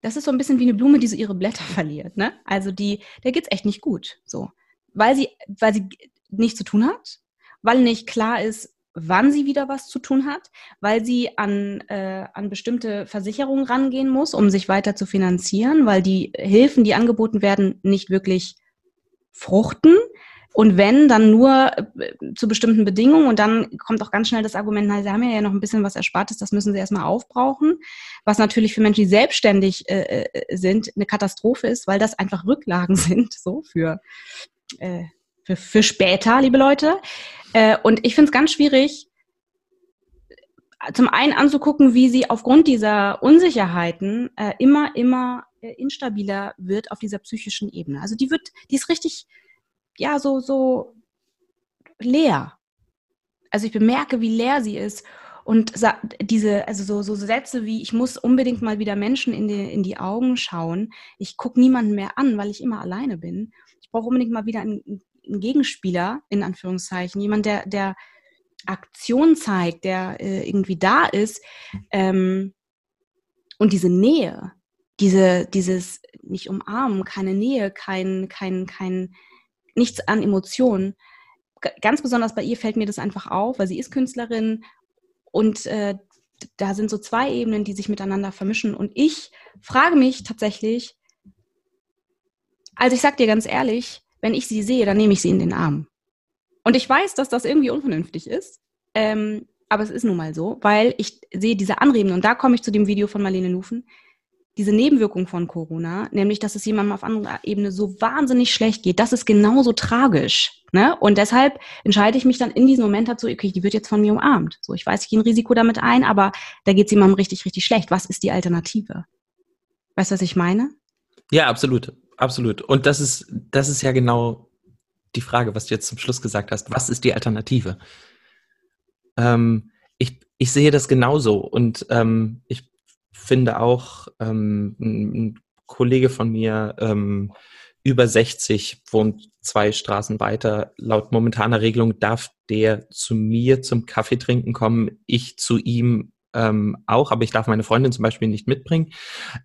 S2: das ist so ein bisschen wie eine Blume, die so ihre Blätter *laughs* verliert. Ne? Also die, der geht's echt nicht gut. So, weil sie, weil sie nichts zu tun hat, weil nicht klar ist, wann sie wieder was zu tun hat, weil sie an, äh, an bestimmte Versicherungen rangehen muss, um sich weiter zu finanzieren, weil die Hilfen, die angeboten werden, nicht wirklich fruchten. Und wenn, dann nur äh, zu bestimmten Bedingungen. Und dann kommt auch ganz schnell das Argument, na, sie haben ja noch ein bisschen was Erspartes, das müssen sie erstmal aufbrauchen. Was natürlich für Menschen, die selbstständig äh, äh sind, eine Katastrophe ist, weil das einfach Rücklagen *laughs* sind, so für, äh, für, für später, liebe Leute. Äh, und ich finde es ganz schwierig, zum einen anzugucken, wie sie aufgrund dieser Unsicherheiten äh, immer, immer äh, instabiler wird auf dieser psychischen Ebene. Also die wird, die ist richtig, ja, so, so leer. Also ich bemerke, wie leer sie ist. Und diese, also so, so Sätze wie, ich muss unbedingt mal wieder Menschen in die, in die Augen schauen. Ich gucke niemanden mehr an, weil ich immer alleine bin. Ich brauche unbedingt mal wieder einen, ein Gegenspieler, in Anführungszeichen, jemand, der, der Aktion zeigt, der äh, irgendwie da ist. Ähm, und diese Nähe, diese, dieses nicht umarmen, keine Nähe, kein, kein, kein, nichts an Emotionen. Ganz besonders bei ihr fällt mir das einfach auf, weil sie ist Künstlerin und äh, da sind so zwei Ebenen, die sich miteinander vermischen. Und ich frage mich tatsächlich, also ich sag dir ganz ehrlich, wenn ich sie sehe, dann nehme ich sie in den Arm. Und ich weiß, dass das irgendwie unvernünftig ist. Ähm, aber es ist nun mal so, weil ich sehe diese Anreden, und da komme ich zu dem Video von Marlene Nufen, diese Nebenwirkung von Corona, nämlich, dass es jemandem auf anderer Ebene so wahnsinnig schlecht geht, das ist genauso tragisch. Ne? Und deshalb entscheide ich mich dann in diesem Moment dazu, okay, die wird jetzt von mir umarmt. So, ich weiß, ich gehe ein Risiko damit ein, aber da geht es jemandem richtig, richtig schlecht. Was ist die Alternative? Weißt du, was ich meine?
S1: Ja, absolut. Absolut. Und das ist, das ist ja genau die Frage, was du jetzt zum Schluss gesagt hast. Was ist die Alternative? Ähm, ich, ich sehe das genauso und ähm, ich finde auch, ähm, ein Kollege von mir, ähm, über 60, wohnt zwei Straßen weiter. Laut momentaner Regelung darf der zu mir zum Kaffee trinken kommen, ich zu ihm ähm, auch, aber ich darf meine Freundin zum Beispiel nicht mitbringen.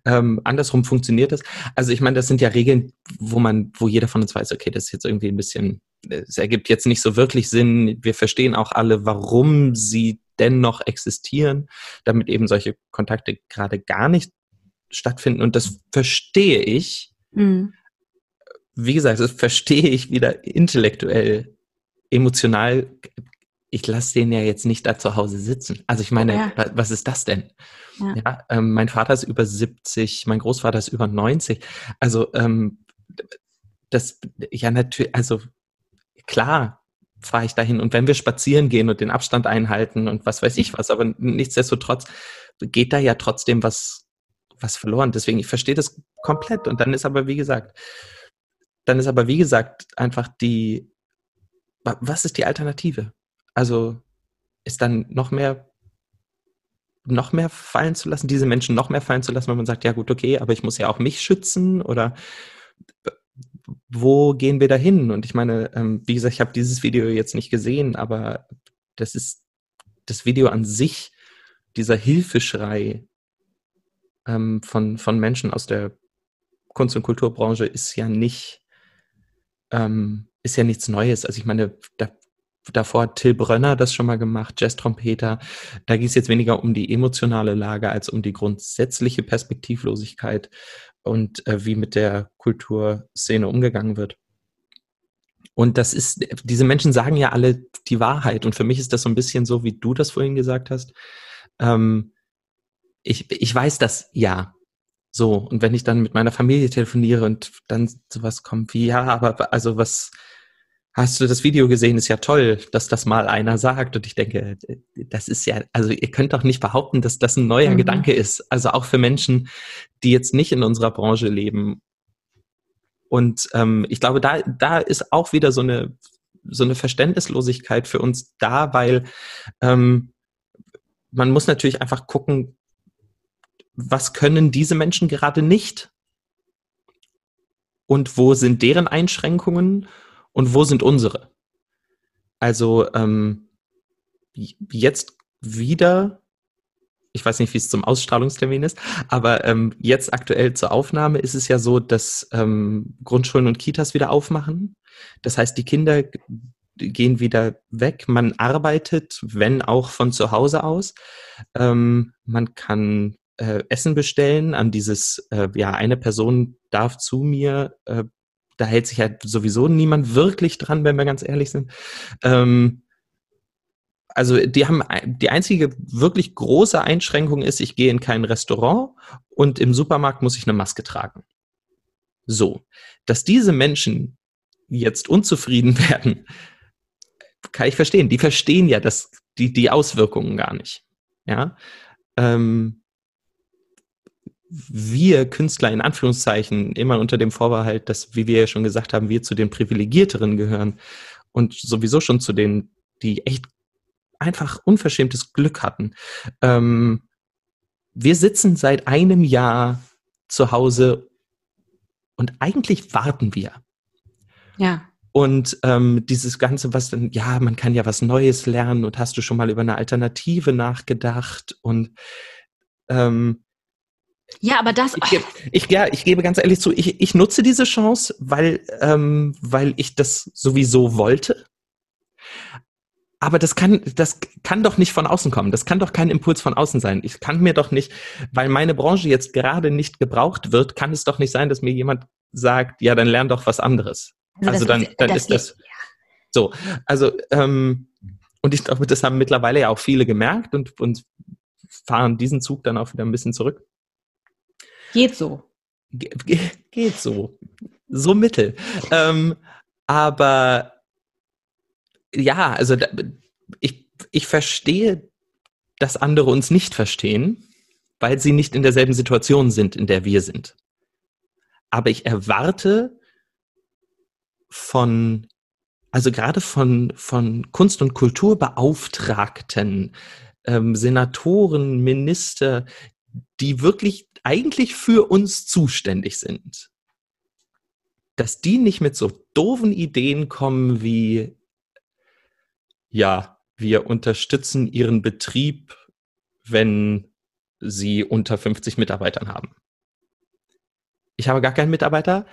S1: Ähm, andersrum funktioniert das. Also ich meine, das sind ja Regeln, wo man, wo jeder von uns weiß, okay, das ist jetzt irgendwie ein bisschen, es ergibt jetzt nicht so wirklich Sinn. Wir verstehen auch alle, warum sie dennoch existieren, damit eben solche Kontakte gerade gar nicht stattfinden. Und das verstehe ich. Mhm. Wie gesagt, das verstehe ich wieder intellektuell, emotional ich lasse den ja jetzt nicht da zu Hause sitzen. Also ich meine, ja. was ist das denn? Ja. ja ähm, mein Vater ist über 70, mein Großvater ist über 90. Also ähm, das, ja natürlich, also klar fahre ich dahin und wenn wir spazieren gehen und den Abstand einhalten und was weiß ich was, aber nichtsdestotrotz geht da ja trotzdem was, was verloren. Deswegen, ich verstehe das komplett und dann ist aber, wie gesagt, dann ist aber, wie gesagt, einfach die, was ist die Alternative? Also ist dann noch mehr, noch mehr fallen zu lassen, diese Menschen noch mehr fallen zu lassen, wenn man sagt, ja gut, okay, aber ich muss ja auch mich schützen oder wo gehen wir da hin? Und ich meine, ähm, wie gesagt, ich habe dieses Video jetzt nicht gesehen, aber das ist das Video an sich, dieser Hilfeschrei ähm, von, von Menschen aus der Kunst- und Kulturbranche ist ja nicht, ähm, ist ja nichts Neues. Also ich meine, da, davor hat Till Brönner das schon mal gemacht, Jazz-Trompeter. Da ging es jetzt weniger um die emotionale Lage als um die grundsätzliche Perspektivlosigkeit und äh, wie mit der Kulturszene umgegangen wird. Und das ist, diese Menschen sagen ja alle die Wahrheit. Und für mich ist das so ein bisschen so, wie du das vorhin gesagt hast. Ähm, ich, ich weiß das ja. So. Und wenn ich dann mit meiner Familie telefoniere und dann sowas kommt wie, ja, aber also was, hast du das Video gesehen? Ist ja toll, dass das mal einer sagt. Und ich denke, das ist ja, also ihr könnt doch nicht behaupten, dass das ein neuer mhm. Gedanke ist. Also auch für Menschen, die jetzt nicht in unserer Branche leben. Und ähm, ich glaube, da, da ist auch wieder so eine, so eine Verständnislosigkeit für uns da, weil ähm, man muss natürlich einfach gucken, was können diese Menschen gerade nicht? Und wo sind deren Einschränkungen? Und wo sind unsere? Also ähm, jetzt wieder, ich weiß nicht, wie es zum Ausstrahlungstermin ist, aber ähm, jetzt aktuell zur Aufnahme ist es ja so, dass ähm, Grundschulen und Kitas wieder aufmachen. Das heißt, die Kinder gehen wieder weg. Man arbeitet, wenn auch von zu Hause aus. Ähm, man kann äh, Essen bestellen an dieses, äh, ja, eine Person darf zu mir äh, da hält sich halt sowieso niemand wirklich dran, wenn wir ganz ehrlich sind. Ähm, also die haben die einzige wirklich große Einschränkung ist, ich gehe in kein Restaurant und im Supermarkt muss ich eine Maske tragen. So, dass diese Menschen jetzt unzufrieden *laughs* werden, kann ich verstehen. Die verstehen ja das, die, die Auswirkungen gar nicht. Ja. Ähm, wir Künstler in Anführungszeichen immer unter dem Vorbehalt, dass, wie wir ja schon gesagt haben, wir zu den Privilegierteren gehören und sowieso schon zu denen, die echt einfach unverschämtes Glück hatten. Ähm, wir sitzen seit einem Jahr zu Hause und eigentlich warten wir.
S2: Ja.
S1: Und ähm, dieses Ganze, was dann, ja, man kann ja was Neues lernen und hast du schon mal über eine Alternative nachgedacht und ähm,
S2: ja, aber das.
S1: Ich, ich, ja, ich gebe ganz ehrlich zu, ich, ich nutze diese Chance, weil, ähm, weil ich das sowieso wollte. Aber das kann, das kann doch nicht von außen kommen. Das kann doch kein Impuls von außen sein. Ich kann mir doch nicht, weil meine Branche jetzt gerade nicht gebraucht wird, kann es doch nicht sein, dass mir jemand sagt, ja, dann lern doch was anderes. Also, also dann, ist, dann ist das so. Also ähm, und ich glaube, das haben mittlerweile ja auch viele gemerkt und, und fahren diesen Zug dann auch wieder ein bisschen zurück.
S2: Geht so.
S1: Ge geht so. So mittel. Ähm, aber ja, also da, ich, ich verstehe, dass andere uns nicht verstehen, weil sie nicht in derselben Situation sind, in der wir sind. Aber ich erwarte von, also gerade von, von Kunst- und Kulturbeauftragten, ähm, Senatoren, Minister, die wirklich eigentlich für uns zuständig sind, dass die nicht mit so doofen Ideen kommen wie, ja, wir unterstützen ihren Betrieb, wenn sie unter 50 Mitarbeitern haben. Ich habe gar keinen Mitarbeiter.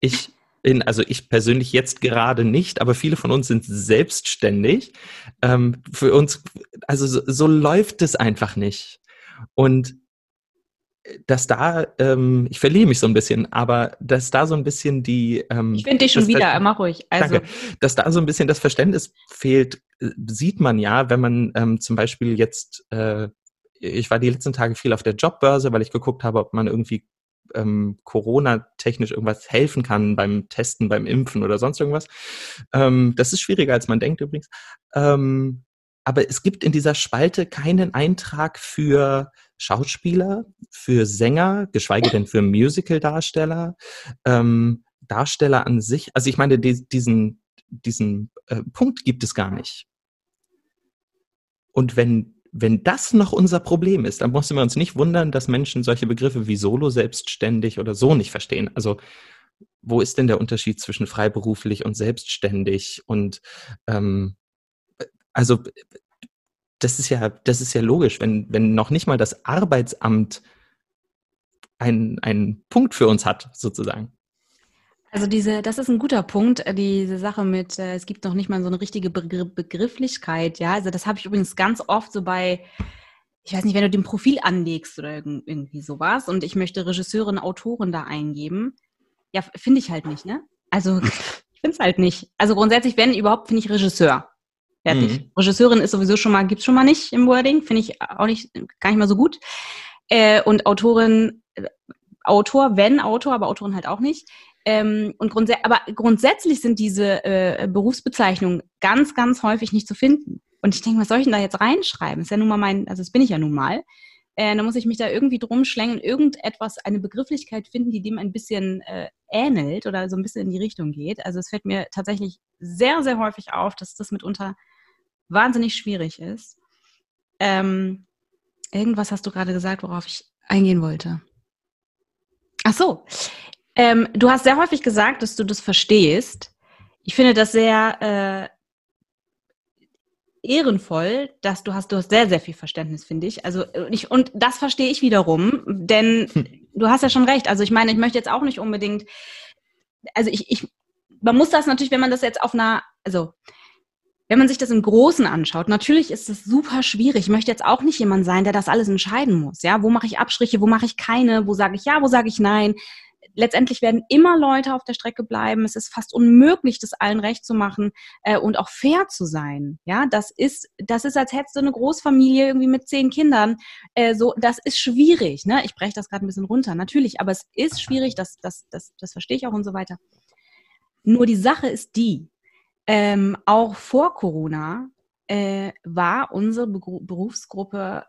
S1: Ich bin, also ich persönlich jetzt gerade nicht, aber viele von uns sind selbstständig. Ähm, für uns, also so, so läuft es einfach nicht. Und dass da, ähm, ich verliere mich so ein bisschen, aber dass da so ein bisschen die. Ähm,
S2: ich finde dich schon wieder, mach ruhig.
S1: Also. Danke. Dass da so ein bisschen das Verständnis fehlt, äh, sieht man ja, wenn man ähm, zum Beispiel jetzt, äh, ich war die letzten Tage viel auf der Jobbörse, weil ich geguckt habe, ob man irgendwie ähm, Corona-technisch irgendwas helfen kann beim Testen, beim Impfen oder sonst irgendwas. Ähm, das ist schwieriger, als man denkt übrigens. Ähm, aber es gibt in dieser Spalte keinen Eintrag für Schauspieler, für Sänger, geschweige denn für Musical-Darsteller, ähm, Darsteller an sich. Also ich meine, die, diesen, diesen äh, Punkt gibt es gar nicht. Und wenn wenn das noch unser Problem ist, dann müssen wir uns nicht wundern, dass Menschen solche Begriffe wie Solo, selbstständig oder so nicht verstehen. Also wo ist denn der Unterschied zwischen freiberuflich und selbstständig? Und ähm, also das ist ja, das ist ja logisch, wenn, wenn noch nicht mal das Arbeitsamt einen Punkt für uns hat, sozusagen.
S2: Also diese, das ist ein guter Punkt, äh, diese Sache mit, äh, es gibt noch nicht mal so eine richtige Begrifflichkeit, ja. Also das habe ich übrigens ganz oft so bei, ich weiß nicht, wenn du den Profil anlegst oder irgendwie sowas und ich möchte Regisseurin, Autoren da eingeben, ja, finde ich halt nicht, ne? Also *laughs* ich finde es halt nicht. Also grundsätzlich, wenn überhaupt, finde ich Regisseur. Fertig. Mhm. Regisseurin ist sowieso schon mal, gibt's schon mal nicht im Wording, finde ich auch nicht, gar nicht mal so gut. Äh, und Autorin, äh, Autor, wenn Autor, aber Autorin halt auch nicht. Ähm, und grundsä aber grundsätzlich sind diese äh, Berufsbezeichnungen ganz, ganz häufig nicht zu finden. Und ich denke, was soll ich denn da jetzt reinschreiben? Ist ja nun mal mein, also das bin ich ja nun mal. Äh, da muss ich mich da irgendwie drum schlängen, irgendetwas, eine Begrifflichkeit finden, die dem ein bisschen äh, ähnelt oder so ein bisschen in die Richtung geht. Also es fällt mir tatsächlich sehr, sehr häufig auf, dass das mitunter wahnsinnig schwierig ist. Ähm, irgendwas hast du gerade gesagt, worauf ich eingehen wollte. Ach so, ähm, du hast sehr häufig gesagt, dass du das verstehst. Ich finde das sehr äh, ehrenvoll, dass du hast, du hast sehr, sehr viel Verständnis, finde ich. Also ich, und das verstehe ich wiederum, denn hm. du hast ja schon recht. Also ich meine, ich möchte jetzt auch nicht unbedingt, also ich, ich, man muss das natürlich, wenn man das jetzt auf einer, also wenn man sich das im Großen anschaut, natürlich ist es super schwierig. Ich möchte jetzt auch nicht jemand sein, der das alles entscheiden muss. Ja, wo mache ich Abstriche, wo mache ich keine, wo sage ich ja, wo sage ich nein letztendlich werden immer Leute auf der Strecke bleiben. Es ist fast unmöglich, das allen recht zu machen äh, und auch fair zu sein. Ja, das ist, das ist, als hättest du eine Großfamilie irgendwie mit zehn Kindern. Äh, so, das ist schwierig. Ne? Ich breche das gerade ein bisschen runter, natürlich, aber es ist schwierig, das, das, das, das verstehe ich auch und so weiter. Nur die Sache ist die, ähm, auch vor Corona äh, war unsere Berufsgruppe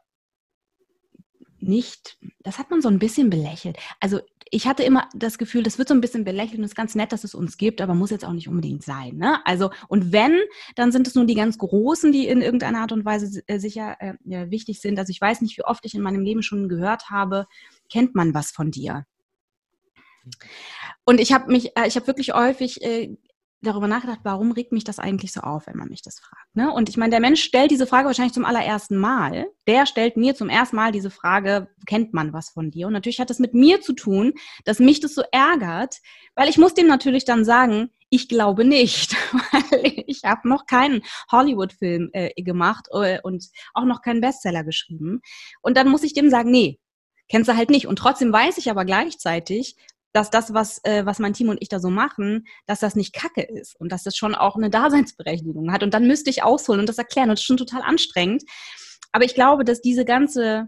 S2: nicht, das hat man so ein bisschen belächelt. Also ich hatte immer das Gefühl, das wird so ein bisschen belächelt und es ist ganz nett, dass es uns gibt, aber muss jetzt auch nicht unbedingt sein. Ne? Also, und wenn, dann sind es nur die ganz Großen, die in irgendeiner Art und Weise äh, sicher äh, wichtig sind. Also ich weiß nicht, wie oft ich in meinem Leben schon gehört habe, kennt man was von dir? Und ich habe mich, äh, ich habe wirklich häufig äh, darüber nachgedacht, warum regt mich das eigentlich so auf, wenn man mich das fragt. Ne? Und ich meine, der Mensch stellt diese Frage wahrscheinlich zum allerersten Mal. Der stellt mir zum ersten Mal diese Frage, kennt man was von dir? Und natürlich hat das mit mir zu tun, dass mich das so ärgert, weil ich muss dem natürlich dann sagen, ich glaube nicht, *laughs* weil ich habe noch keinen Hollywood-Film äh, gemacht äh, und auch noch keinen Bestseller geschrieben. Und dann muss ich dem sagen, nee, kennst du halt nicht. Und trotzdem weiß ich aber gleichzeitig, dass das, was, äh, was mein Team und ich da so machen, dass das nicht Kacke ist und dass das schon auch eine Daseinsberechtigung hat. Und dann müsste ich ausholen und das erklären. Und das ist schon total anstrengend. Aber ich glaube, dass diese ganze,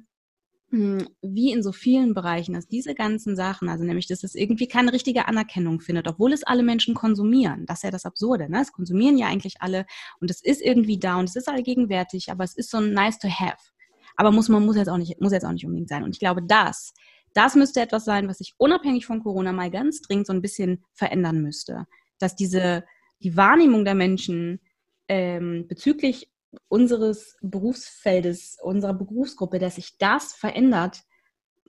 S2: hm, wie in so vielen Bereichen, dass diese ganzen Sachen, also nämlich, dass es irgendwie keine richtige Anerkennung findet, obwohl es alle Menschen konsumieren. Das ist ja das Absurde, ne? Es konsumieren ja eigentlich alle und es ist irgendwie da und es ist allgegenwärtig, aber es ist so ein nice to have. Aber muss man muss jetzt auch nicht muss jetzt auch nicht unbedingt sein. Und ich glaube, das das müsste etwas sein, was sich unabhängig von Corona mal ganz dringend so ein bisschen verändern müsste. Dass diese, die Wahrnehmung der Menschen ähm, bezüglich unseres Berufsfeldes, unserer Berufsgruppe, dass sich das verändert.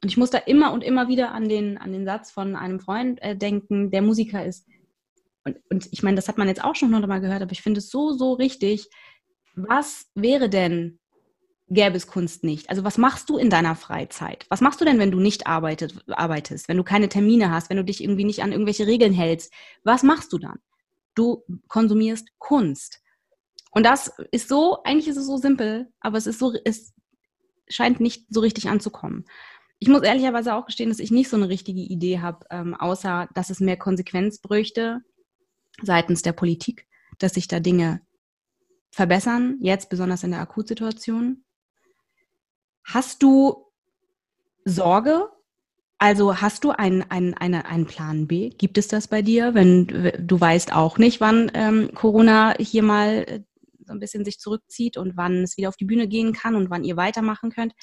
S2: Und ich muss da immer und immer wieder an den, an den Satz von einem Freund äh, denken, der Musiker ist. Und, und ich meine, das hat man jetzt auch schon noch mal gehört, aber ich finde es so, so richtig. Was wäre denn, gäbe es Kunst nicht. Also was machst du in deiner Freizeit? Was machst du denn, wenn du nicht arbeitet, arbeitest, wenn du keine Termine hast, wenn du dich irgendwie nicht an irgendwelche Regeln hältst? Was machst du dann? Du konsumierst Kunst. Und das ist so, eigentlich ist es so simpel, aber es ist so, es scheint nicht so richtig anzukommen. Ich muss ehrlicherweise auch gestehen, dass ich nicht so eine richtige Idee habe, ähm, außer dass es mehr Konsequenz bräuchte seitens der Politik, dass sich da Dinge verbessern, jetzt besonders in der Akutsituation. Hast du Sorge? Also hast du einen, einen, eine, einen Plan B? Gibt es das bei dir, wenn du weißt auch nicht, wann ähm, Corona hier mal äh, so ein bisschen sich zurückzieht und wann es wieder auf die Bühne gehen kann und wann ihr weitermachen könnt?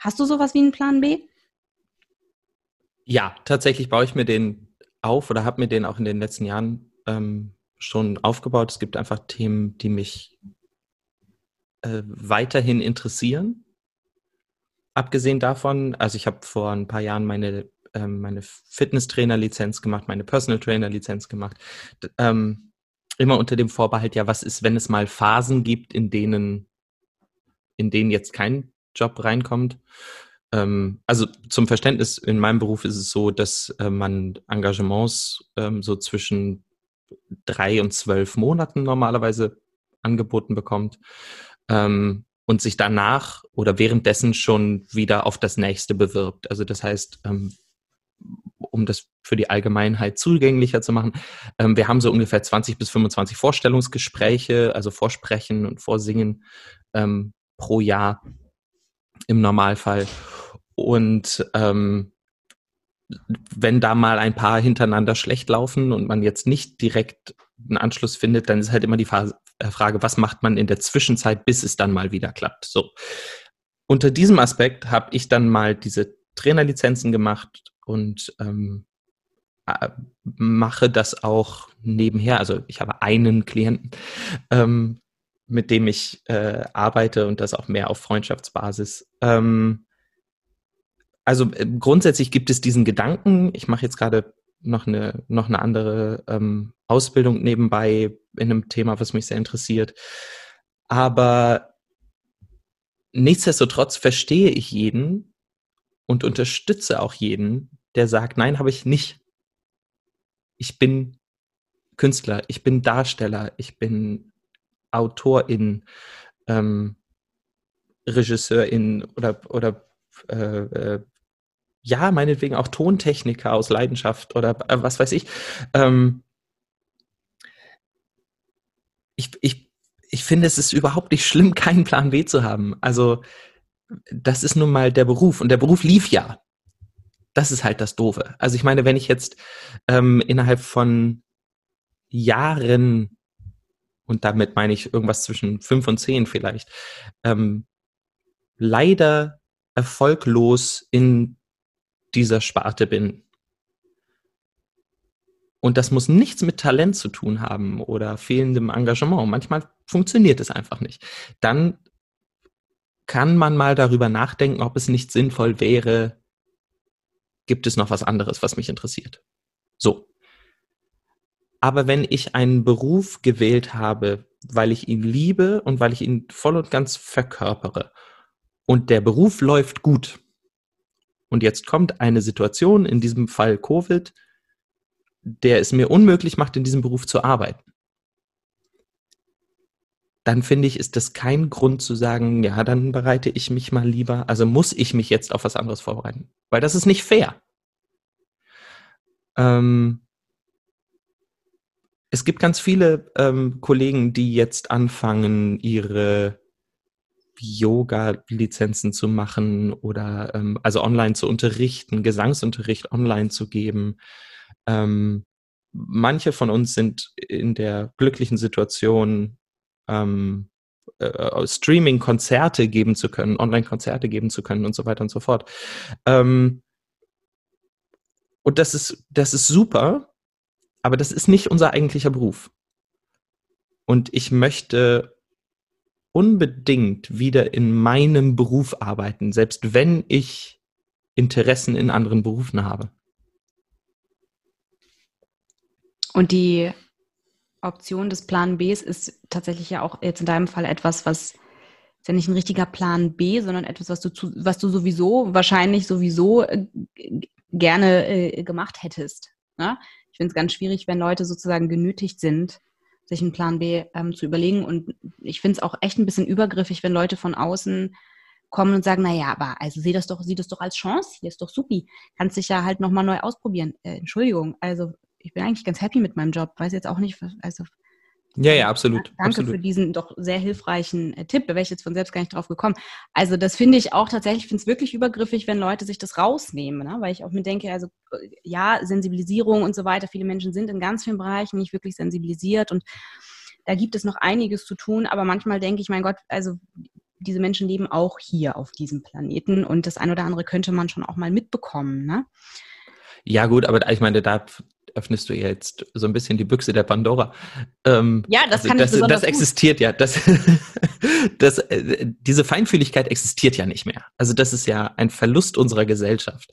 S2: Hast du sowas wie einen Plan B?
S1: Ja, tatsächlich baue ich mir den auf oder habe mir den auch in den letzten Jahren ähm, schon aufgebaut. Es gibt einfach Themen, die mich äh, weiterhin interessieren. Abgesehen davon, also ich habe vor ein paar Jahren meine, ähm, meine Fitnesstrainer-Lizenz gemacht, meine Personal Trainer-Lizenz gemacht. Ähm, immer unter dem Vorbehalt, ja, was ist, wenn es mal Phasen gibt, in denen, in denen jetzt kein Job reinkommt? Ähm, also zum Verständnis, in meinem Beruf ist es so, dass äh, man Engagements ähm, so zwischen drei und zwölf Monaten normalerweise angeboten bekommt ähm, und sich danach oder währenddessen schon wieder auf das nächste bewirbt. Also das heißt, ähm, um das für die Allgemeinheit zugänglicher zu machen, ähm, wir haben so ungefähr 20 bis 25 Vorstellungsgespräche, also Vorsprechen und Vorsingen ähm, pro Jahr im Normalfall. Und wenn da mal ein paar hintereinander schlecht laufen und man jetzt nicht direkt einen Anschluss findet, dann ist halt immer die äh, Frage, was macht man in der Zwischenzeit, bis es dann mal wieder klappt. So. Unter diesem Aspekt habe ich dann mal diese Trainerlizenzen gemacht und ähm, äh, mache das auch nebenher. Also ich habe einen Klienten, ähm, mit dem ich äh, arbeite und das auch mehr auf Freundschaftsbasis. Ähm, also äh, grundsätzlich gibt es diesen Gedanken, ich mache jetzt gerade noch eine, noch eine andere ähm, Ausbildung nebenbei in einem Thema, was mich sehr interessiert. Aber nichtsdestotrotz verstehe ich jeden und unterstütze auch jeden, der sagt, nein, habe ich nicht. Ich bin Künstler, ich bin Darsteller, ich bin Autorin, ähm, Regisseurin oder, oder äh, äh, ja, meinetwegen auch Tontechniker aus Leidenschaft oder äh, was weiß ich. Ähm, ich, ich, ich finde, es ist überhaupt nicht schlimm, *laughs* keinen Plan B zu haben. Also, das ist nun mal der Beruf und der Beruf lief ja. Das ist halt das Doofe. Also, ich meine, wenn ich jetzt ähm, innerhalb von Jahren, und damit meine ich irgendwas zwischen fünf und zehn vielleicht, ähm, leider erfolglos in dieser Sparte bin. Und das muss nichts mit Talent zu tun haben oder fehlendem Engagement. Manchmal funktioniert es einfach nicht. Dann kann man mal darüber nachdenken, ob es nicht sinnvoll wäre, gibt es noch was anderes, was mich interessiert. So. Aber wenn ich einen Beruf gewählt habe, weil ich ihn liebe und weil ich ihn voll und ganz verkörpere und der Beruf läuft gut, und jetzt kommt eine Situation, in diesem Fall Covid, der es mir unmöglich macht, in diesem Beruf zu arbeiten. Dann finde ich, ist das kein Grund zu sagen, ja, dann bereite ich mich mal lieber, also muss ich mich jetzt auf was anderes vorbereiten. Weil das ist nicht fair. Ähm, es gibt ganz viele ähm, Kollegen, die jetzt anfangen, ihre Yoga-Lizenzen zu machen oder ähm, also online zu unterrichten, Gesangsunterricht online zu geben. Ähm, manche von uns sind in der glücklichen Situation, ähm, äh, Streaming-Konzerte geben zu können, Online-Konzerte geben zu können und so weiter und so fort. Ähm, und das ist, das ist super, aber das ist nicht unser eigentlicher Beruf. Und ich möchte unbedingt wieder in meinem Beruf arbeiten, selbst wenn ich Interessen in anderen Berufen habe.
S2: Und die Option des Plan Bs ist tatsächlich ja auch jetzt in deinem Fall etwas, was ist ja nicht ein richtiger Plan B, sondern etwas, was du, zu, was du sowieso, wahrscheinlich sowieso äh, gerne äh, gemacht hättest. Ne? Ich finde es ganz schwierig, wenn Leute sozusagen genötigt sind, sich einen Plan B ähm, zu überlegen. Und ich finde es auch echt ein bisschen übergriffig, wenn Leute von außen kommen und sagen, na ja, aber also sieh das doch, sieh das doch als Chance, hier ist doch supi, kannst dich ja halt nochmal neu ausprobieren. Äh, Entschuldigung, also ich bin eigentlich ganz happy mit meinem Job, weiß jetzt auch nicht, also
S1: ja, ja, absolut.
S2: Danke
S1: absolut.
S2: für diesen doch sehr hilfreichen äh, Tipp. Da wäre ich jetzt von selbst gar nicht drauf gekommen. Also das finde ich auch tatsächlich, finde es wirklich übergriffig, wenn Leute sich das rausnehmen, ne? weil ich auch mir denke, also äh, ja, Sensibilisierung und so weiter. Viele Menschen sind in ganz vielen Bereichen nicht wirklich sensibilisiert und da gibt es noch einiges zu tun. Aber manchmal denke ich, mein Gott, also diese Menschen leben auch hier auf diesem Planeten und das eine oder andere könnte man schon auch mal mitbekommen. Ne?
S1: Ja, gut, aber ich meine, da öffnest du jetzt so ein bisschen die Büchse der Pandora.
S2: Ähm, ja, das also kann
S1: das, das existiert ja. Das, *laughs* das, äh, diese Feinfühligkeit existiert ja nicht mehr. Also das ist ja ein Verlust unserer Gesellschaft,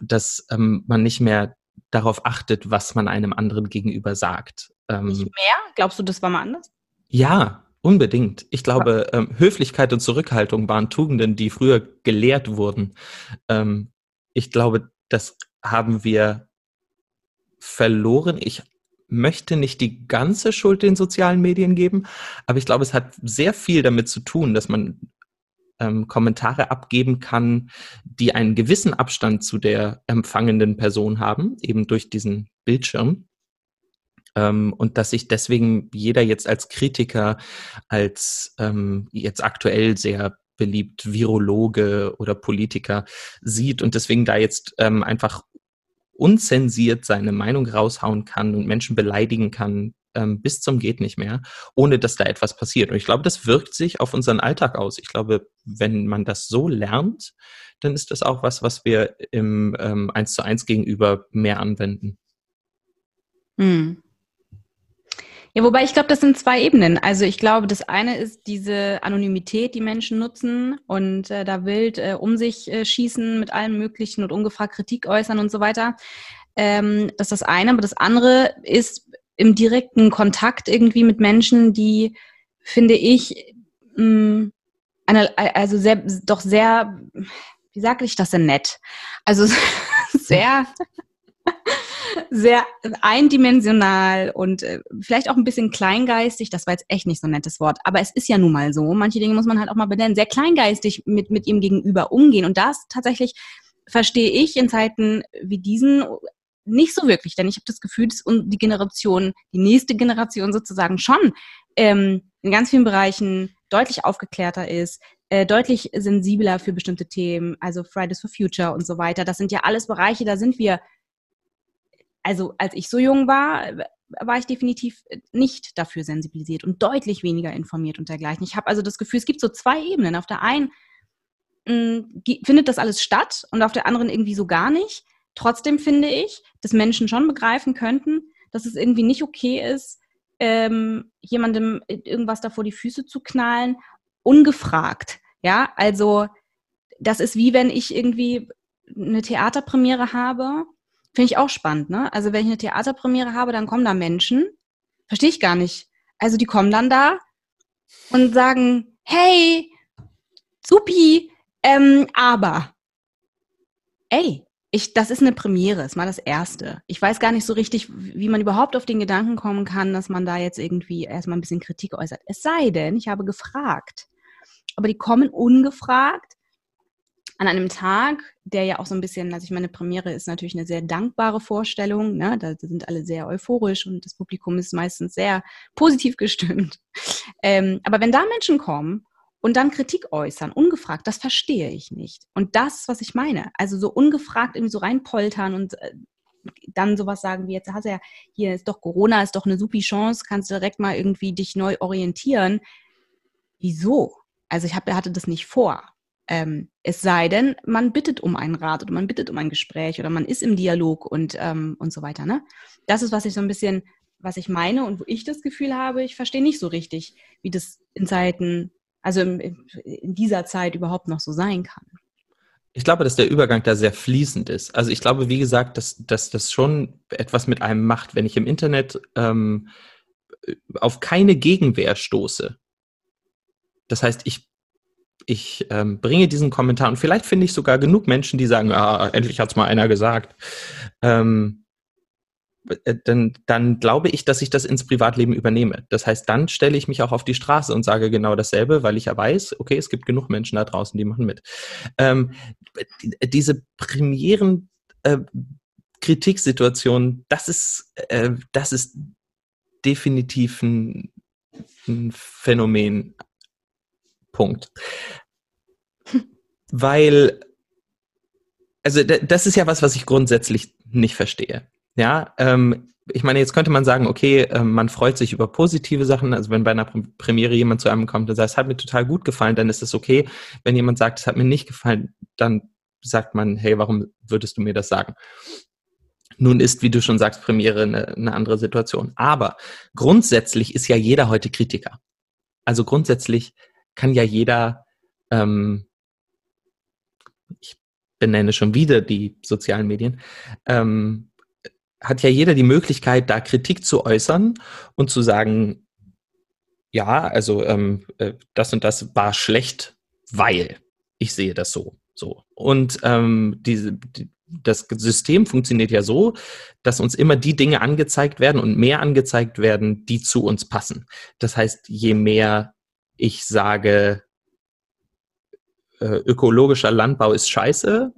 S1: dass ähm, man nicht mehr darauf achtet, was man einem anderen gegenüber sagt.
S2: Ähm, nicht mehr? Glaubst du, das war mal anders?
S1: Ja, Unbedingt. Ich glaube, ähm, Höflichkeit und Zurückhaltung waren Tugenden, die früher gelehrt wurden. Ähm, ich glaube, das haben wir verloren. Ich möchte nicht die ganze Schuld den sozialen Medien geben, aber ich glaube, es hat sehr viel damit zu tun, dass man ähm, Kommentare abgeben kann, die einen gewissen Abstand zu der empfangenden Person haben, eben durch diesen Bildschirm. Ähm, und dass sich deswegen jeder jetzt als Kritiker, als ähm, jetzt aktuell sehr beliebt Virologe oder Politiker sieht und deswegen da jetzt ähm, einfach unzensiert seine Meinung raushauen kann und Menschen beleidigen kann ähm, bis zum geht nicht mehr, ohne dass da etwas passiert. Und ich glaube, das wirkt sich auf unseren Alltag aus. Ich glaube, wenn man das so lernt, dann ist das auch was, was wir im ähm, 1 zu 1 gegenüber mehr anwenden.
S2: Hm. Ja, wobei ich glaube, das sind zwei Ebenen. Also ich glaube, das eine ist diese Anonymität, die Menschen nutzen und äh, da wild äh, um sich äh, schießen mit allem Möglichen und ungefragt Kritik äußern und so weiter. Ähm, das ist das eine. Aber das andere ist im direkten Kontakt irgendwie mit Menschen, die, finde ich, mh, mm, eine, also sehr, doch sehr, wie sage ich das denn nett? Also *laughs* sehr *laughs* sehr eindimensional und äh, vielleicht auch ein bisschen kleingeistig. Das war jetzt echt nicht so ein nettes Wort, aber es ist ja nun mal so. Manche Dinge muss man halt auch mal benennen. Sehr kleingeistig mit, mit ihm gegenüber umgehen. Und das tatsächlich verstehe ich in Zeiten wie diesen nicht so wirklich, denn ich habe das Gefühl, dass die Generation, die nächste Generation sozusagen schon ähm, in ganz vielen Bereichen deutlich aufgeklärter ist, äh, deutlich sensibler für bestimmte Themen, also Fridays for Future und so weiter. Das sind ja alles Bereiche, da sind wir also als ich so jung war, war ich definitiv nicht dafür sensibilisiert und deutlich weniger informiert und dergleichen. Ich habe also das Gefühl, es gibt so zwei Ebenen. Auf der einen hm, findet das alles statt und auf der anderen irgendwie so gar nicht. Trotzdem finde ich, dass Menschen schon begreifen könnten, dass es irgendwie nicht okay ist, ähm, jemandem irgendwas da vor die Füße zu knallen, ungefragt. Ja, also das ist wie wenn ich irgendwie eine Theaterpremiere habe Finde ich auch spannend, ne? Also wenn ich eine Theaterpremiere habe, dann kommen da Menschen, verstehe ich gar nicht. Also die kommen dann da und sagen, hey, supi, ähm, aber, ey, ich, das ist eine Premiere, ist mal das Erste. Ich weiß gar nicht so richtig, wie man überhaupt auf den Gedanken kommen kann, dass man da jetzt irgendwie erstmal ein bisschen Kritik äußert. Es sei denn, ich habe gefragt. Aber die kommen ungefragt an einem Tag, der ja auch so ein bisschen, also ich meine, Premiere ist natürlich eine sehr dankbare Vorstellung, ne? da sind alle sehr euphorisch und das Publikum ist meistens sehr positiv gestimmt. *laughs* Ähm, aber wenn da Menschen kommen und dann Kritik äußern, ungefragt, das verstehe ich nicht. Und das, was ich meine, also so ungefragt irgendwie so reinpoltern und äh, dann sowas sagen wie jetzt hast du ja hier ist doch Corona ist doch eine supi Chance, kannst du direkt mal irgendwie dich neu orientieren. Wieso? Also ich hab, hatte das nicht vor. Ähm, es sei denn, man bittet um einen Rat oder man bittet um ein Gespräch oder man ist im Dialog und, ähm, und so weiter. Ne? Das ist, was ich so ein bisschen, was ich meine und wo ich das Gefühl habe, ich verstehe nicht so richtig, wie das in Zeiten, also in, in dieser Zeit überhaupt noch so sein kann.
S1: Ich glaube, dass der Übergang da sehr fließend ist. Also ich glaube, wie gesagt, dass, dass das schon etwas mit einem macht, wenn ich im Internet ähm, auf keine Gegenwehr stoße. Das heißt, ich ich ähm, bringe diesen Kommentar und vielleicht finde ich sogar genug Menschen, die sagen, ah, endlich hat es mal einer gesagt. Ähm, äh, dann, dann glaube ich, dass ich das ins Privatleben übernehme. Das heißt, dann stelle ich mich auch auf die Straße und sage genau dasselbe, weil ich ja weiß, okay, es gibt genug Menschen da draußen, die machen mit. Ähm, diese Premieren äh, Kritiksituation, das ist, äh, das ist definitiv ein, ein Phänomen. Punkt. Weil, also das ist ja was, was ich grundsätzlich nicht verstehe. Ja, ähm, ich meine, jetzt könnte man sagen, okay, äh, man freut sich über positive Sachen. Also wenn bei einer Premiere jemand zu einem kommt und sagt, es hat mir total gut gefallen, dann ist es okay. Wenn jemand sagt, es hat mir nicht gefallen, dann sagt man, hey, warum würdest du mir das sagen? Nun ist, wie du schon sagst, Premiere eine, eine andere Situation. Aber grundsätzlich ist ja jeder heute Kritiker. Also grundsätzlich kann ja jeder, ähm, ich benenne schon wieder die sozialen Medien, ähm, hat ja jeder die Möglichkeit, da Kritik zu äußern und zu sagen, ja, also ähm, äh, das und das war schlecht, weil ich sehe das so. So. Und ähm, diese, die, das System funktioniert ja so, dass uns immer die Dinge angezeigt werden und mehr angezeigt werden, die zu uns passen. Das heißt, je mehr ich sage, äh, ökologischer Landbau ist scheiße,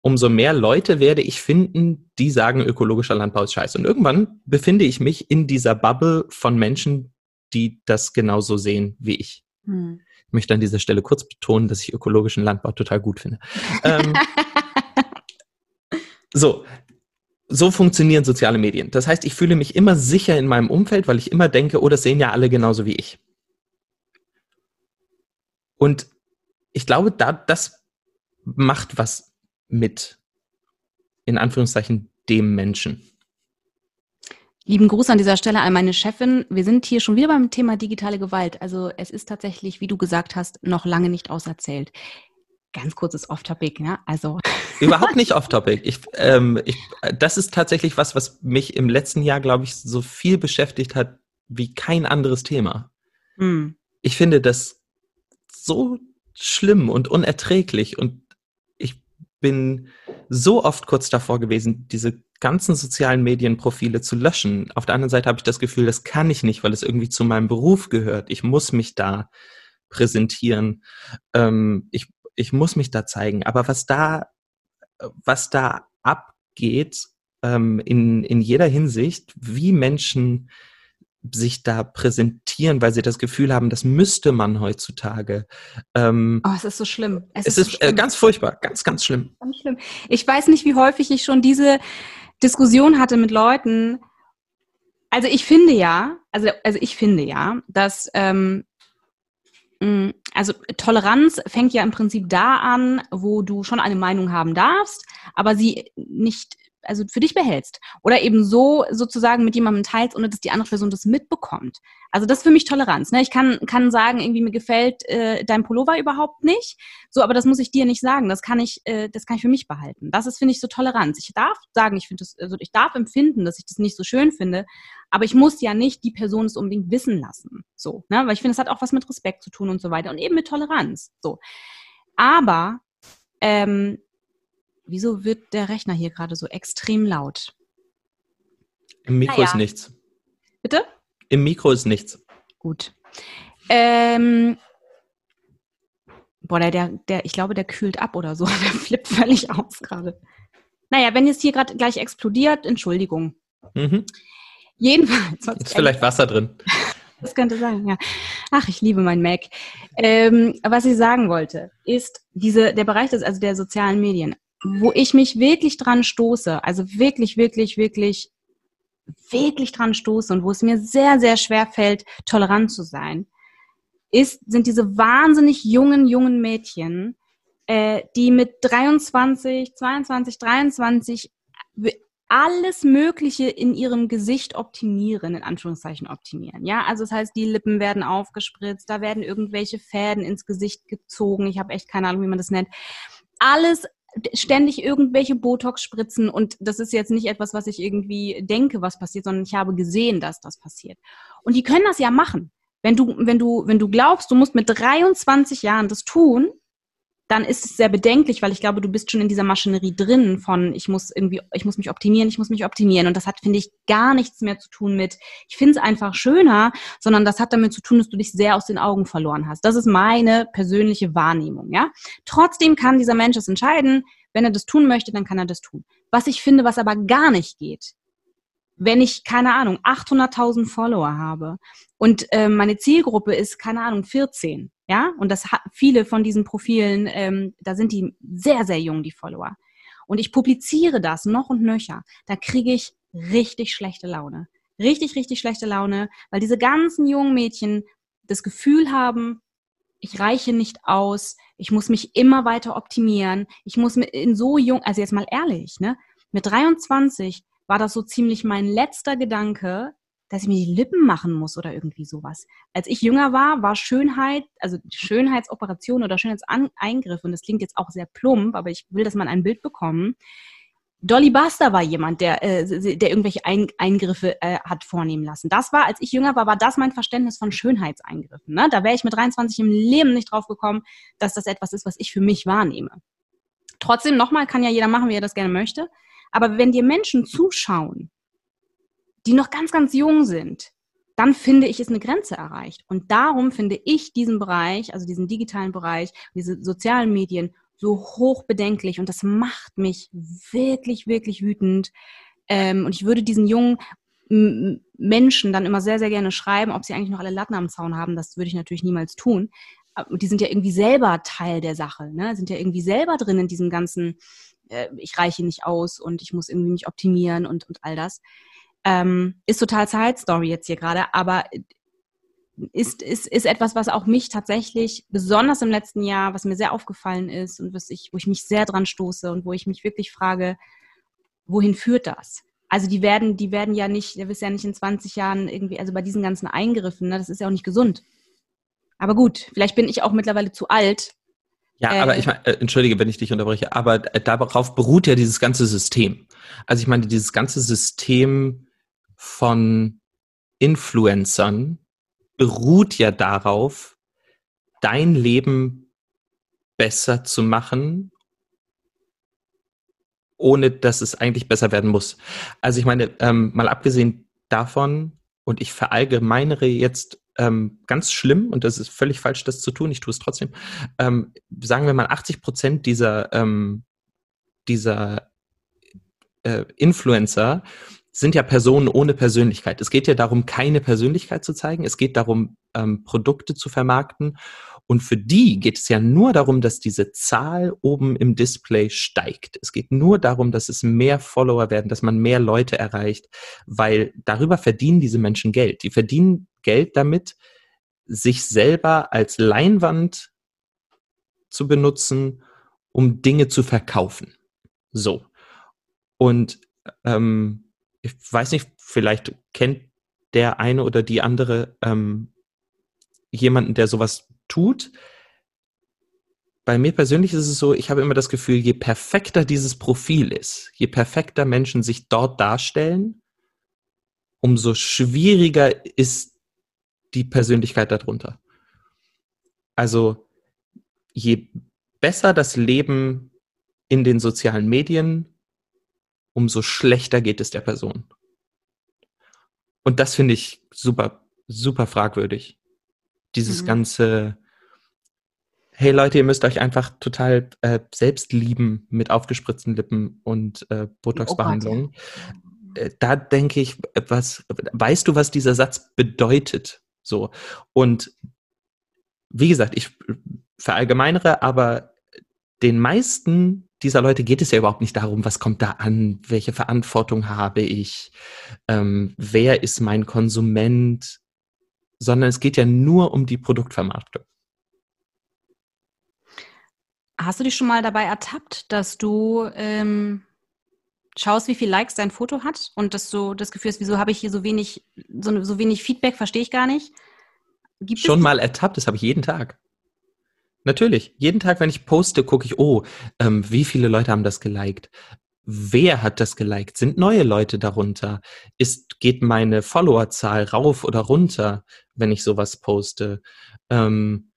S1: umso mehr Leute werde ich finden, die sagen, ökologischer Landbau ist scheiße. Und irgendwann befinde ich mich in dieser Bubble von Menschen, die das genauso sehen wie ich. Hm. Ich möchte an dieser Stelle kurz betonen, dass ich ökologischen Landbau total gut finde. ähm, *laughs* so, so funktionieren soziale Medien. Das heißt, ich fühle mich immer sicher in meinem Umfeld, weil ich immer denke, oh, das sehen ja alle genauso wie ich. Und ich glaube, da, das macht was mit, in Anführungszeichen, dem Menschen.
S2: Lieben Gruß an dieser Stelle an meine Chefin. Wir sind hier schon wieder beim Thema digitale Gewalt. Also es ist tatsächlich, wie du gesagt hast, noch lange nicht auserzählt. Ganz kurzes Off-Topic, ja. Also *laughs*
S1: überhaupt nicht Off-Topic. Ich, ähm, ich, das ist tatsächlich was, was mich im letzten Jahr, glaube ich, so viel beschäftigt hat wie kein anderes Thema. Hm. Ich finde das so schlimm und unerträglich und ich bin so oft kurz davor gewesen, diese ganzen sozialen Medienprofile zu löschen. Auf der anderen Seite habe ich das Gefühl, das kann ich nicht, weil es irgendwie zu meinem Beruf gehört. Ich muss mich da präsentieren. Ähm, ich, ich muss mich da zeigen. Aber was da, was da abgeht, ähm, in, in jeder Hinsicht, wie Menschen sich da präsentieren, weil sie das Gefühl haben, das müsste man heutzutage.
S2: Ähm, oh, es ist so schlimm.
S1: Es, es ist, ist so äh, schlimm. ganz furchtbar, ganz, ganz schlimm. Ganz schlimm.
S2: Ich weiß nicht, wie häufig ich schon diese Diskussion hatte mit Leuten. Also ich finde ja, also, also ich finde ja, dass ähm, mm, also Toleranz fängt ja im Prinzip da an, wo du schon eine Meinung haben darfst, aber sie nicht also für dich behältst. Oder eben so sozusagen mit jemandem teilst, ohne dass die andere Person das mitbekommt. Also das ist für mich Toleranz. Ne? Ich kann, kann sagen, irgendwie mir gefällt äh, dein Pullover überhaupt nicht. So, aber das muss ich dir nicht sagen. Das kann ich, äh, das kann ich für mich behalten. Das ist, finde ich, so Toleranz. Ich darf sagen, ich finde das, also ich darf empfinden, dass ich das nicht so schön finde, aber ich muss ja nicht die Person es unbedingt wissen lassen. So, ne? Weil ich finde, es hat auch was mit Respekt zu tun und so weiter. Und eben mit Toleranz. So. Aber ähm, Wieso wird der Rechner hier gerade so extrem laut?
S1: Im Mikro naja. ist nichts.
S2: Bitte?
S1: Im Mikro ist nichts.
S2: Gut. Ähm, boah, der, der, der, ich glaube, der kühlt ab oder so. *laughs* Der flippt völlig aus gerade. Naja, wenn jetzt hier gerade gleich explodiert, Entschuldigung. Mhm. Jedenfalls.
S1: Ist vielleicht Wasser drin. *laughs*
S2: Das könnte sein, ja. Ach, ich liebe mein Mac. Ähm, was ich sagen wollte, ist diese, der Bereich des, also der sozialen Medien wo ich mich wirklich dran stoße, also wirklich, wirklich, wirklich, wirklich dran stoße und wo es mir sehr, sehr schwer fällt, tolerant zu sein, ist, sind diese wahnsinnig jungen, jungen Mädchen, äh, die mit 23, 22, 23 alles Mögliche in ihrem Gesicht optimieren, in Anführungszeichen optimieren. Ja, also das heißt, die Lippen werden aufgespritzt, da werden irgendwelche Fäden ins Gesicht gezogen. Ich habe echt keine Ahnung, wie man das nennt. Alles ständig irgendwelche Botox spritzen und das ist jetzt nicht etwas, was ich irgendwie denke, was passiert, sondern ich habe gesehen, dass das passiert. Und die können das ja machen. Wenn du, wenn du, wenn du glaubst, du musst mit 23 Jahren das tun, dann ist es sehr bedenklich, weil ich glaube, du bist schon in dieser Maschinerie drin von, ich muss irgendwie, ich muss mich optimieren, ich muss mich optimieren. Und das hat, finde ich, gar nichts mehr zu tun mit, ich finde es einfach schöner, sondern das hat damit zu tun, dass du dich sehr aus den Augen verloren hast. Das ist meine persönliche Wahrnehmung, ja. Trotzdem kann dieser Mensch es entscheiden. Wenn er das tun möchte, dann kann er das tun. Was ich finde, was aber gar nicht geht, wenn ich, keine Ahnung, 800.000 Follower habe und äh, meine Zielgruppe ist, keine Ahnung, 14, ja, und das hat viele von diesen Profilen, ähm, da sind die sehr, sehr jung, die Follower. Und ich publiziere das noch und nöcher, da kriege ich richtig schlechte Laune. Richtig, richtig schlechte Laune, weil diese ganzen jungen Mädchen das Gefühl haben, ich reiche nicht aus, ich muss mich immer weiter optimieren, ich muss in so jung, also jetzt mal ehrlich, ne, mit 23 war das so ziemlich mein letzter Gedanke, dass ich mir die Lippen machen muss oder irgendwie sowas. Als ich jünger war, war Schönheit, also Schönheitsoperation oder Schönheitseingriff, und das klingt jetzt auch sehr plump, aber ich will, dass man ein Bild bekommt. Dolly Buster war jemand, der, äh, der irgendwelche Eingriffe äh, hat vornehmen lassen. Das war, als ich jünger war, war das mein Verständnis von Schönheitseingriffen. Ne? Da wäre ich mit 23 im Leben nicht drauf gekommen, dass das etwas ist, was ich für mich wahrnehme. Trotzdem, nochmal, kann ja jeder machen, wie er das gerne möchte. Aber wenn dir Menschen zuschauen, die noch ganz, ganz jung sind, dann finde ich, ist eine Grenze erreicht. Und darum finde ich diesen Bereich, also diesen digitalen Bereich, diese sozialen Medien so hoch bedenklich und das macht mich wirklich, wirklich wütend. Ähm, und ich würde diesen jungen Menschen dann immer sehr, sehr gerne schreiben, ob sie eigentlich noch alle Latten am Zaun haben. Das würde ich natürlich niemals tun. Aber die sind ja irgendwie selber Teil der Sache, ne? sind ja irgendwie selber drin in diesem ganzen, äh, ich reiche nicht aus und ich muss irgendwie mich optimieren und, und all das. Ähm, ist total Side Story jetzt hier gerade, aber ist, ist, ist etwas, was auch mich tatsächlich, besonders im letzten Jahr, was mir sehr aufgefallen ist und was ich, wo ich mich sehr dran stoße und wo ich mich wirklich frage, wohin führt das? Also die werden, die werden ja nicht, der wirst ja nicht in 20 Jahren irgendwie, also bei diesen ganzen Eingriffen, ne, das ist ja auch nicht gesund. Aber gut, vielleicht bin ich auch mittlerweile zu alt,
S1: ja, äh, aber ich meine, äh, entschuldige, wenn ich dich unterbreche, aber äh, darauf beruht ja dieses ganze System. Also ich meine, dieses ganze System von Influencern beruht ja darauf, dein Leben besser zu machen, ohne dass es eigentlich besser werden muss. Also ich meine, ähm, mal abgesehen davon, und ich verallgemeinere jetzt ähm, ganz schlimm und das ist völlig falsch, das zu tun. Ich tue es trotzdem. Ähm, sagen wir mal, 80 Prozent dieser, ähm, dieser äh, Influencer sind ja Personen ohne Persönlichkeit. Es geht ja darum, keine Persönlichkeit zu zeigen. Es geht darum, ähm, Produkte zu vermarkten. Und für die geht es ja nur darum, dass diese Zahl oben im Display steigt. Es geht nur darum, dass es mehr Follower werden, dass man mehr Leute erreicht, weil darüber verdienen diese Menschen Geld. Die verdienen Geld damit, sich selber als Leinwand zu benutzen, um Dinge zu verkaufen. So. Und ähm, ich weiß nicht, vielleicht kennt der eine oder die andere ähm, jemanden, der sowas tut. Bei mir persönlich ist es so, ich habe immer das Gefühl, je perfekter dieses Profil ist, je perfekter Menschen sich dort darstellen, umso schwieriger ist die Persönlichkeit darunter. Also je besser das Leben in den sozialen Medien, umso schlechter geht es der Person. Und das finde ich super, super fragwürdig. Dieses mhm. ganze, hey Leute, ihr müsst euch einfach total äh, selbst lieben mit aufgespritzten Lippen und äh, Botox-Behandlungen. Oh äh, da denke ich, was, weißt du, was dieser Satz bedeutet? So. Und wie gesagt, ich verallgemeinere, aber den meisten dieser Leute geht es ja überhaupt nicht darum, was kommt da an, welche Verantwortung habe ich, ähm, wer ist mein Konsument, sondern es geht ja nur um die Produktvermarktung.
S2: Hast du dich schon mal dabei ertappt, dass du ähm, schaust, wie viel Likes dein Foto hat und dass du das Gefühl hast, wieso habe ich hier so wenig, so, so wenig Feedback, verstehe ich gar nicht.
S1: Gibt Schon mal ertappt, das habe ich jeden Tag. Natürlich, jeden Tag, wenn ich poste, gucke ich, oh, ähm, wie viele Leute haben das geliked? Wer hat das geliked? Sind neue Leute darunter? Ist, geht meine Followerzahl rauf oder runter, wenn ich sowas poste? Ähm,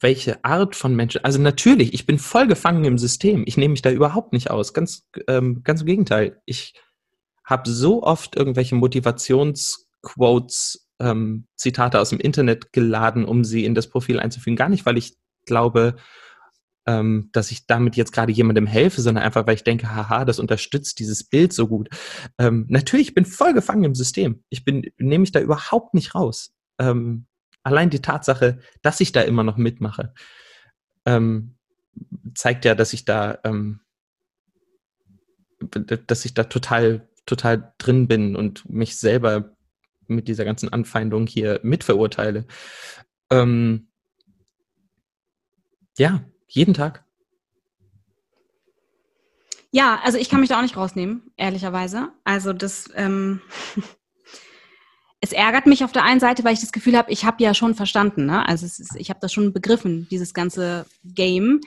S1: welche Art von Menschen. Also natürlich, ich bin voll gefangen im System. Ich nehme mich da überhaupt nicht aus. Ganz, ähm, ganz im Gegenteil. Ich habe so oft irgendwelche Motivationsquotes, ähm, Zitate aus dem Internet geladen, um sie in das Profil einzufügen. Gar nicht, weil ich glaube, ähm, dass ich damit jetzt gerade jemandem helfe, sondern einfach, weil ich denke, haha, das unterstützt dieses Bild so gut. Ähm, natürlich, ich bin voll gefangen im System. Ich bin, nehme mich da überhaupt nicht raus. Ähm, allein die Tatsache, dass ich da immer noch mitmache, ähm, zeigt ja, dass ich da, ähm, dass ich da total, total drin bin und mich selber mit dieser ganzen Anfeindung hier mitverurteile. Ähm, ja, jeden Tag.
S2: Ja, also ich kann mich da auch nicht rausnehmen, ehrlicherweise. Also das, ähm, *laughs* es ärgert mich auf der einen Seite, weil ich das Gefühl habe, ich habe ja schon verstanden, ne? Also ist, ich habe das schon begriffen, dieses ganze Game.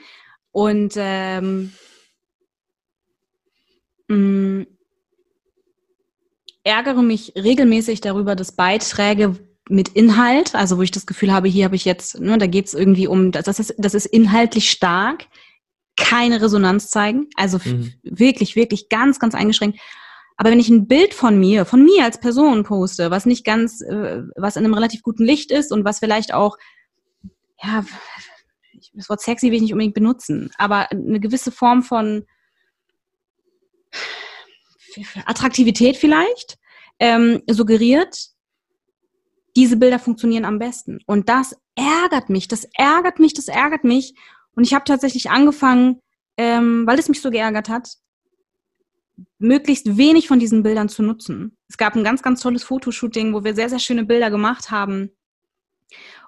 S2: Und ähm, mh, mm, ärgere mich regelmäßig darüber, dass Beiträge, mit Inhalt, also wo ich das Gefühl habe, hier habe ich jetzt, ne, da geht es irgendwie um, das ist, das ist inhaltlich stark, keine Resonanz zeigen, also mhm. wirklich, wirklich ganz, ganz eingeschränkt. Aber wenn ich ein Bild von mir, von mir als Person poste, was nicht ganz, äh, was in einem relativ guten Licht ist und was vielleicht auch, ja, das Wort sexy will ich nicht unbedingt benutzen, aber eine gewisse Form von Attraktivität vielleicht ähm, suggeriert, diese Bilder funktionieren am besten. Und das ärgert mich, das ärgert mich, das ärgert mich. Und ich habe tatsächlich angefangen, ähm, weil es mich so geärgert hat, möglichst wenig von diesen Bildern zu nutzen. Es gab ein ganz, ganz tolles Fotoshooting, wo wir sehr, sehr schöne Bilder gemacht haben.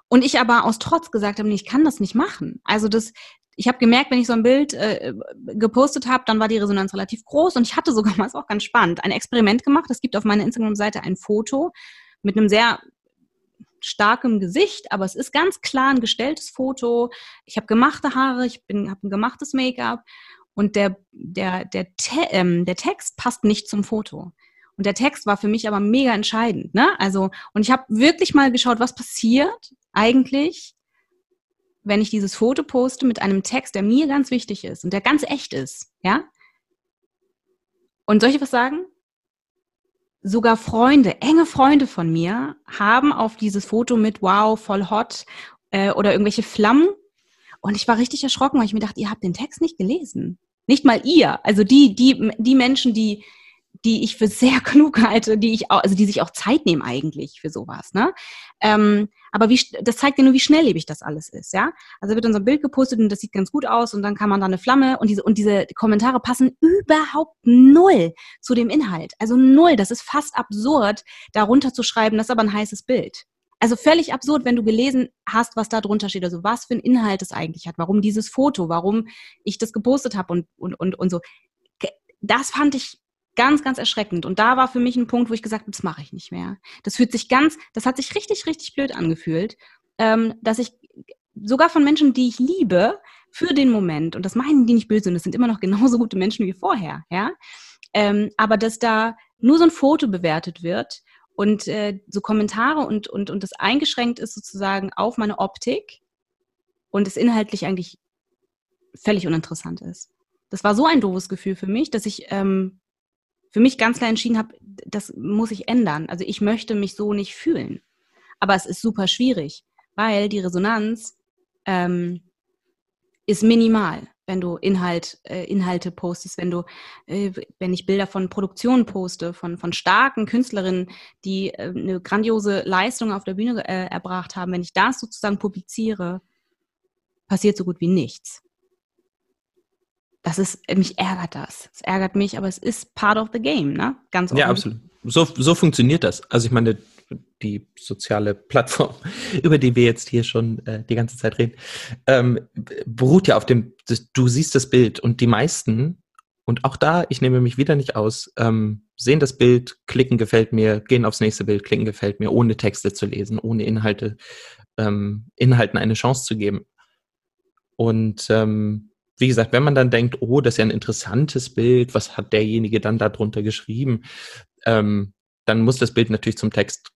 S2: Und ich aber aus Trotz gesagt habe, nee, ich kann das nicht machen. Also das, ich habe gemerkt, wenn ich so ein Bild äh, gepostet habe, dann war die Resonanz relativ groß und ich hatte sogar *laughs* mal, ist auch ganz spannend, ein Experiment gemacht. Es gibt auf meiner Instagram-Seite ein Foto mit einem sehr starkem Gesicht, aber es ist ganz klar ein gestelltes Foto. Ich habe gemachte Haare, ich habe ein gemachtes Make-up und der, der, der, Te ähm, der Text passt nicht zum Foto. Und der Text war für mich aber mega entscheidend. Ne? Also, und ich habe wirklich mal geschaut, was passiert eigentlich, wenn ich dieses Foto poste mit einem Text, der mir ganz wichtig ist und der ganz echt ist. Ja? Und soll ich was sagen? Sogar Freunde, enge Freunde von mir, haben auf dieses Foto mit Wow, voll hot äh, oder irgendwelche Flammen. Und ich war richtig erschrocken, weil ich mir dachte, ihr habt den Text nicht gelesen. Nicht mal ihr. Also die, die, die Menschen, die, die ich für sehr *laughs* klug halte, die ich auch, also die sich auch Zeit nehmen eigentlich für sowas, ne? Ähm, aber wie, das zeigt ja nur, wie schnelllebig das alles ist, ja? Also wird dann so ein Bild gepostet und das sieht ganz gut aus und dann kann man da eine Flamme und diese, und diese Kommentare passen überhaupt null zu dem Inhalt. Also null. Das ist fast absurd, darunter zu schreiben, das ist aber ein heißes Bild. Also völlig absurd, wenn du gelesen hast, was da drunter steht. Also was für ein Inhalt es eigentlich hat, warum dieses Foto, warum ich das gepostet habe und, und, und, und so. Das fand ich Ganz, ganz erschreckend. Und da war für mich ein Punkt, wo ich gesagt habe, das mache ich nicht mehr. Das fühlt sich ganz, das hat sich richtig, richtig blöd angefühlt, ähm, dass ich sogar von Menschen, die ich liebe, für den Moment, und das meinen die nicht böse, und das sind immer noch genauso gute Menschen wie vorher, ja, ähm, aber dass da nur so ein Foto bewertet wird und äh, so Kommentare und, und, und das eingeschränkt ist sozusagen auf meine Optik und es inhaltlich eigentlich völlig uninteressant ist. Das war so ein doofes Gefühl für mich, dass ich ähm, für mich ganz klar entschieden habe, das muss ich ändern. Also ich möchte mich so nicht fühlen. Aber es ist super schwierig, weil die Resonanz ähm, ist minimal, wenn du Inhalt, äh, Inhalte postest, wenn du, äh, wenn ich Bilder von Produktionen poste, von, von starken Künstlerinnen, die äh, eine grandiose Leistung auf der Bühne äh, erbracht haben, wenn ich das sozusagen publiziere, passiert so gut wie nichts das ist, mich ärgert das. Es ärgert mich, aber es ist part of the game, ne?
S1: Ganz offen. Ja, absolut. So, so funktioniert das. Also ich meine, die soziale Plattform, *laughs* über die wir jetzt hier schon äh, die ganze Zeit reden, ähm, beruht ja auf dem, du siehst das Bild und die meisten, und auch da, ich nehme mich wieder nicht aus, ähm, sehen das Bild, klicken gefällt mir, gehen aufs nächste Bild, klicken gefällt mir, ohne Texte zu lesen, ohne Inhalte, ähm, Inhalten eine Chance zu geben. Und ähm, wie gesagt, wenn man dann denkt, oh, das ist ja ein interessantes Bild, was hat derjenige dann darunter geschrieben, ähm, dann muss das Bild natürlich zum Text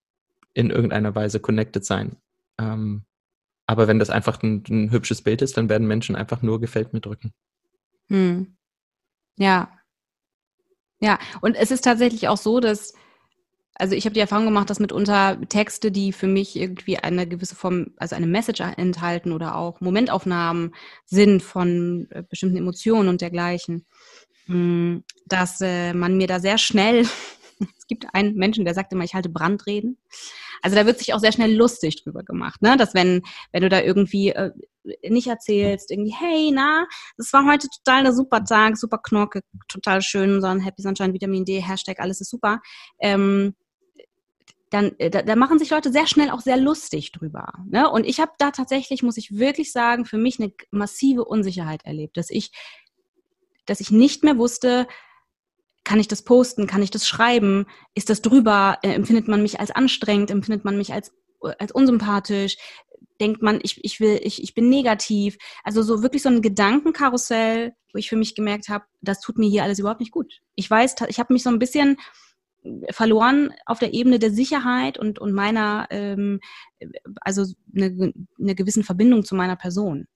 S1: in irgendeiner Weise connected sein. Ähm, Aber wenn das einfach ein, ein hübsches Bild ist, dann werden Menschen einfach nur gefällt mir drücken.
S2: Hm. Ja. Ja, und es ist tatsächlich auch so, dass, also ich habe die Erfahrung gemacht, dass mitunter Texte, die für mich irgendwie eine gewisse Form, also eine Message enthalten oder auch Momentaufnahmen sind von äh, bestimmten Emotionen und dergleichen, hm, dass äh, man mir da sehr schnell, *laughs* es gibt einen Menschen, der sagt immer, ich halte Brandreden. Also da wird sich auch sehr schnell lustig drüber gemacht, ne? Dass wenn, wenn du da irgendwie äh, nicht erzählst, irgendwie, hey, na, das war heute total der super Tag, super Knorke, total schön, so ein Happy Sunshine, Vitamin D, Hashtag, alles ist super. Ähm, dann äh, da, da machen sich Leute sehr schnell auch sehr lustig drüber. Ne? Und ich habe da tatsächlich, muss ich wirklich sagen, für mich eine massive Unsicherheit erlebt, dass ich, dass ich nicht mehr wusste, kann ich das posten? Kann ich das schreiben? Ist das drüber? Äh, empfindet man mich als anstrengend? Empfindet man mich als, als unsympathisch? Denkt man, ich, ich will, ich, ich bin negativ? Also so wirklich so ein Gedankenkarussell, wo ich für mich gemerkt habe, das tut mir hier alles überhaupt nicht gut. Ich weiß, ich habe mich so ein bisschen verloren auf der Ebene der Sicherheit und, und meiner, ähm, also eine, eine gewissen Verbindung zu meiner Person.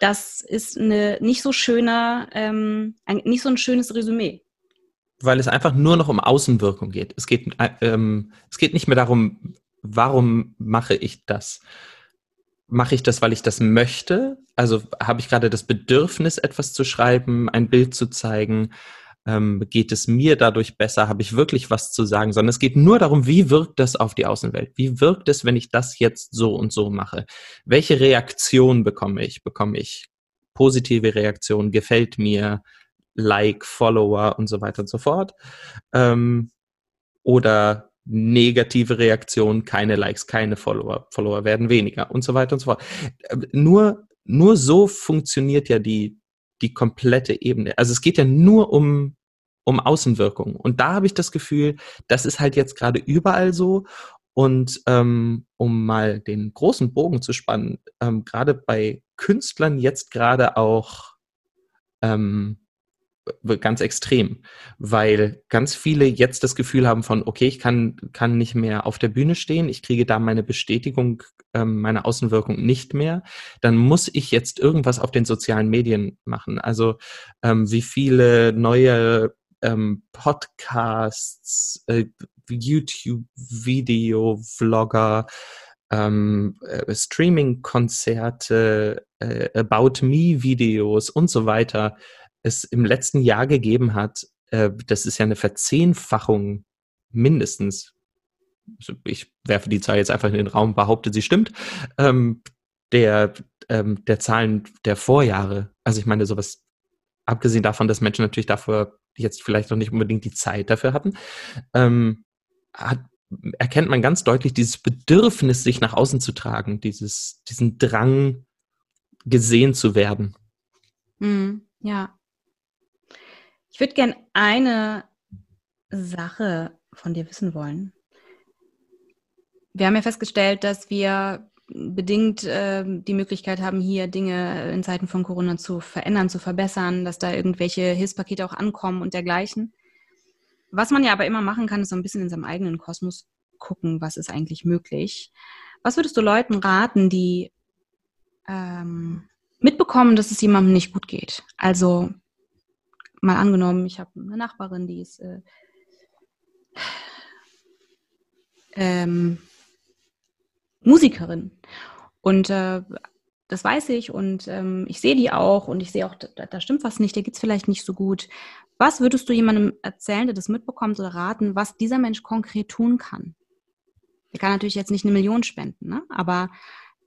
S2: Das ist eine nicht so schöne, ähm, ein, nicht so ein schönes Resümee
S1: weil es einfach nur noch um Außenwirkung geht. Es geht, ähm, es geht nicht mehr darum, warum mache ich das? Mache ich das, weil ich das möchte? Also habe ich gerade das Bedürfnis, etwas zu schreiben, ein Bild zu zeigen? Ähm, geht es mir dadurch besser? Habe ich wirklich was zu sagen? Sondern es geht nur darum, wie wirkt das auf die Außenwelt? Wie wirkt es, wenn ich das jetzt so und so mache? Welche Reaktion bekomme ich? Bekomme ich positive Reaktion? Gefällt mir? Like, Follower und so weiter und so fort. Ähm, oder negative Reaktionen, keine Likes, keine Follower, Follower werden weniger und so weiter und so fort. Ähm, nur, nur so funktioniert ja die, die komplette Ebene. Also es geht ja nur um, um Außenwirkung. Und da habe ich das Gefühl, das ist halt jetzt gerade überall so. Und ähm, um mal den großen Bogen zu spannen, ähm, gerade bei Künstlern jetzt gerade auch ähm, ganz extrem, weil ganz viele jetzt das Gefühl haben von, okay, ich kann, kann nicht mehr auf der Bühne stehen, ich kriege da meine Bestätigung, ähm, meine Außenwirkung nicht mehr, dann muss ich jetzt irgendwas auf den sozialen Medien machen. Also ähm, wie viele neue ähm, Podcasts, äh, YouTube-Video, Vlogger, ähm, äh, Streaming-Konzerte, äh, About Me-Videos und so weiter es im letzten Jahr gegeben hat, äh, das ist ja eine Verzehnfachung mindestens. Also ich werfe die Zahl jetzt einfach in den Raum, behaupte, sie stimmt. Ähm, der, ähm, der Zahlen der Vorjahre. Also ich meine, sowas, abgesehen davon, dass Menschen natürlich dafür jetzt vielleicht noch nicht unbedingt die Zeit dafür hatten, ähm, hat, erkennt man ganz deutlich dieses Bedürfnis, sich nach außen zu tragen, dieses, diesen Drang, gesehen zu werden.
S2: Mm, ja. Ich würde gerne eine Sache von dir wissen wollen. Wir haben ja festgestellt, dass wir bedingt äh, die Möglichkeit haben, hier Dinge in Zeiten von Corona zu verändern, zu verbessern, dass da irgendwelche Hilfspakete auch ankommen und dergleichen. Was man ja aber immer machen kann, ist so ein bisschen in seinem eigenen Kosmos gucken, was ist eigentlich möglich. Was würdest du Leuten raten, die ähm, mitbekommen, dass es jemandem nicht gut geht? Also mal angenommen, ich habe eine Nachbarin, die ist äh, ähm, Musikerin und äh, das weiß ich und ähm, ich sehe die auch und ich sehe auch, da, da stimmt was nicht, der geht es vielleicht nicht so gut. Was würdest du jemandem erzählen, der das mitbekommt oder raten, was dieser Mensch konkret tun kann? Der kann natürlich jetzt nicht eine Million spenden, ne? aber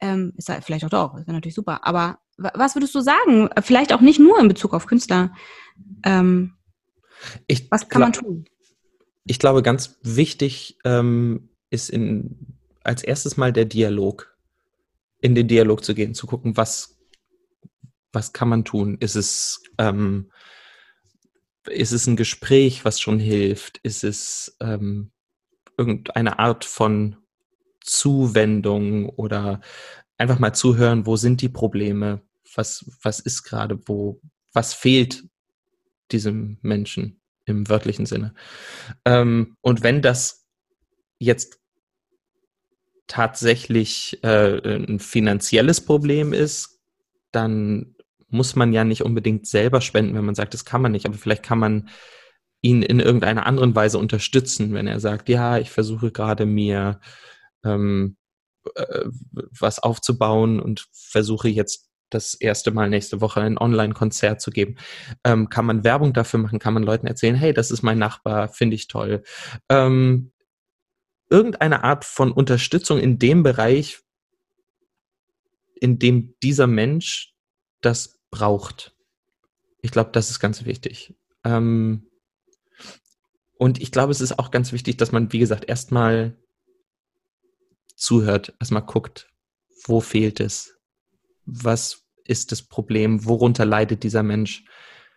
S2: ähm, ist halt vielleicht auch doch, ist natürlich super. Aber was würdest du sagen? Vielleicht auch nicht nur in Bezug auf Künstler. Ähm,
S1: was kann man tun? Ich glaube, ganz wichtig ähm, ist in, als erstes mal der Dialog. In den Dialog zu gehen, zu gucken, was, was kann man tun? Ist es, ähm, ist es ein Gespräch, was schon hilft? Ist es ähm, irgendeine Art von Zuwendung oder einfach mal zuhören, wo sind die Probleme? Was, was ist gerade, wo, was fehlt diesem Menschen im wörtlichen Sinne. Ähm, und wenn das jetzt tatsächlich äh, ein finanzielles Problem ist, dann muss man ja nicht unbedingt selber spenden, wenn man sagt, das kann man nicht, aber vielleicht kann man ihn in irgendeiner anderen Weise unterstützen, wenn er sagt, ja, ich versuche gerade mir ähm, äh, was aufzubauen und versuche jetzt das erste Mal nächste Woche ein Online-Konzert zu geben. Ähm, kann man Werbung dafür machen? Kann man Leuten erzählen, hey, das ist mein Nachbar, finde ich toll. Ähm, irgendeine Art von Unterstützung in dem Bereich, in dem dieser Mensch das braucht. Ich glaube, das ist ganz wichtig. Ähm, und ich glaube, es ist auch ganz wichtig, dass man, wie gesagt, erstmal zuhört, erstmal guckt, wo fehlt es? Was ist das Problem? Worunter leidet dieser Mensch?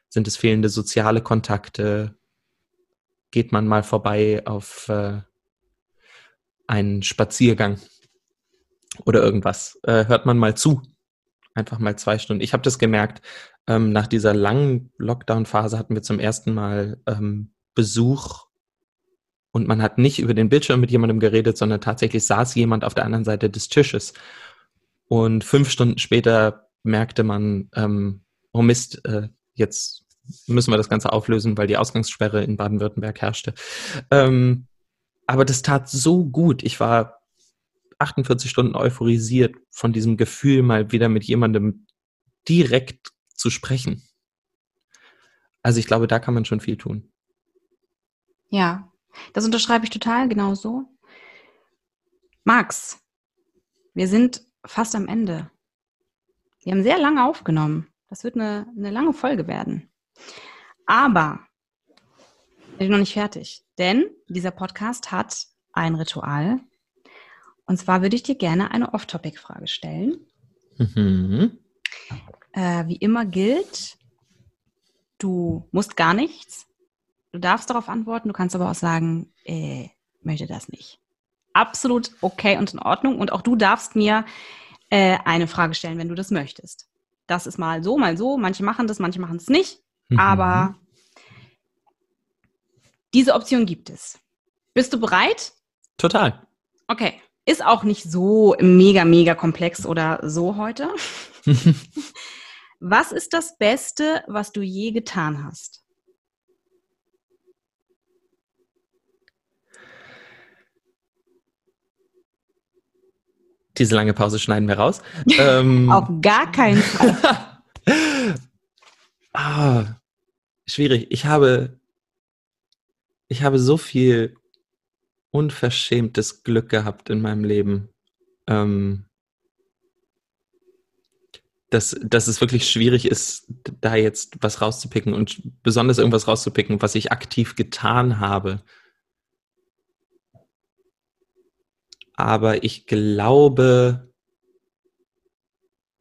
S1: Sind es fehlende soziale Kontakte? Geht man mal vorbei auf äh, einen Spaziergang oder irgendwas? Äh, hört man mal zu? Einfach mal zwei Stunden. Ich habe das gemerkt, ähm, nach dieser langen Lockdown-Phase hatten wir zum ersten Mal ähm, Besuch und man hat nicht über den Bildschirm mit jemandem geredet, sondern tatsächlich saß jemand auf der anderen Seite des Tisches. Und fünf Stunden später merkte man, ähm, oh Mist, äh, jetzt müssen wir das Ganze auflösen, weil die Ausgangssperre in Baden-Württemberg herrschte. Ähm, aber das tat so gut. Ich war 48 Stunden euphorisiert von diesem Gefühl, mal wieder mit jemandem direkt zu sprechen. Also ich glaube, da kann man schon viel tun.
S2: Ja, das unterschreibe ich total genauso. Max, wir sind fast am Ende. Wir haben sehr lange aufgenommen. Das wird eine, eine lange Folge werden. Aber noch nicht fertig, denn dieser Podcast hat ein Ritual. Und zwar würde ich dir gerne eine Off-Topic-Frage stellen. Mhm. Äh, wie immer gilt, du musst gar nichts. Du darfst darauf antworten, du kannst aber auch sagen, äh, möchte das nicht. Absolut okay und in Ordnung. Und auch du darfst mir äh, eine Frage stellen, wenn du das möchtest. Das ist mal so, mal so. Manche machen das, manche machen es nicht. Mhm. Aber diese Option gibt es. Bist du bereit?
S1: Total.
S2: Okay. Ist auch nicht so mega, mega komplex oder so heute. *laughs* was ist das Beste, was du je getan hast?
S1: Diese lange Pause schneiden wir raus. *laughs*
S2: Ähm, Auf gar keinen Fall. *laughs*
S1: ah, schwierig. Ich habe, ich habe so viel unverschämtes Glück gehabt in meinem Leben. Ähm, dass, dass es wirklich schwierig ist, da jetzt was rauszupicken und besonders irgendwas rauszupicken, was ich aktiv getan habe. aber ich glaube,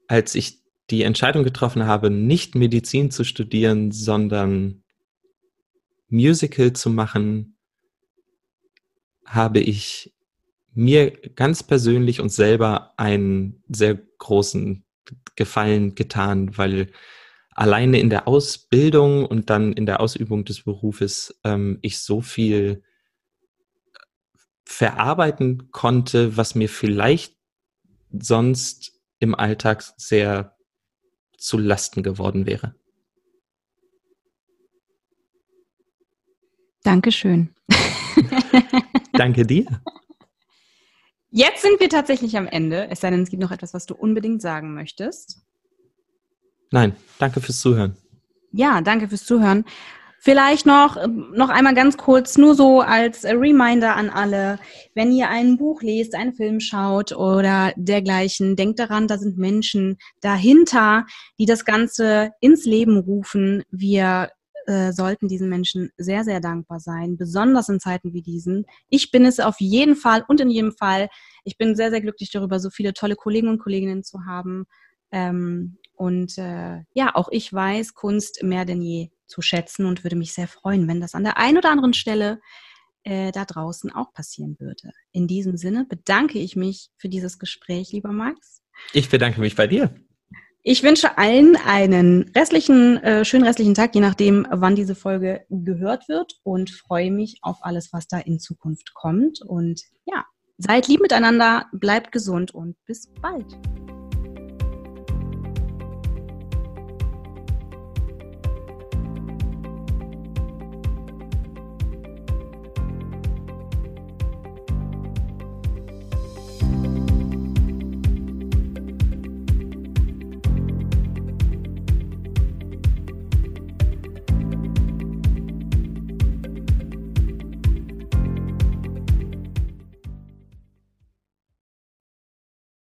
S1: als ich die Entscheidung getroffen habe, nicht Medizin zu studieren, sondern Musical zu machen, habe ich mir ganz persönlich und selber einen sehr großen Gefallen getan, weil alleine in der Ausbildung und dann in der Ausübung des Berufes ähm, ich so viel verarbeiten konnte, was mir vielleicht sonst im Alltag sehr zu Lasten geworden wäre.
S2: Dankeschön. *laughs*
S1: Danke dir.
S2: Jetzt sind wir tatsächlich am Ende, es sei denn, es gibt noch etwas, was du unbedingt sagen möchtest.
S1: Nein, danke fürs Zuhören.
S2: Ja, danke fürs Zuhören. Vielleicht noch, noch einmal ganz kurz, nur so als Reminder an alle, wenn ihr ein Buch lest, einen Film schaut oder dergleichen, denkt daran, da sind Menschen dahinter, die das Ganze ins Leben rufen. Wir äh, sollten diesen Menschen sehr, sehr dankbar sein, besonders in Zeiten wie diesen. Ich bin es auf jeden Fall und in jedem Fall. Ich bin sehr, sehr glücklich darüber, so viele tolle Kollegen und Kolleginnen zu haben. Ähm, und äh, ja, auch ich weiß Kunst mehr denn je zu schätzen und würde mich sehr freuen, wenn das an der einen oder anderen Stelle äh, da draußen auch passieren würde. In diesem Sinne bedanke ich mich für dieses Gespräch, lieber Max.
S1: Ich bedanke mich bei dir.
S2: Ich wünsche allen einen restlichen, äh, schönen restlichen Tag, je nachdem, wann diese Folge gehört wird und freue mich auf alles, was da in Zukunft kommt. Und ja, Seid lieb miteinander, bleibt gesund und bis bald.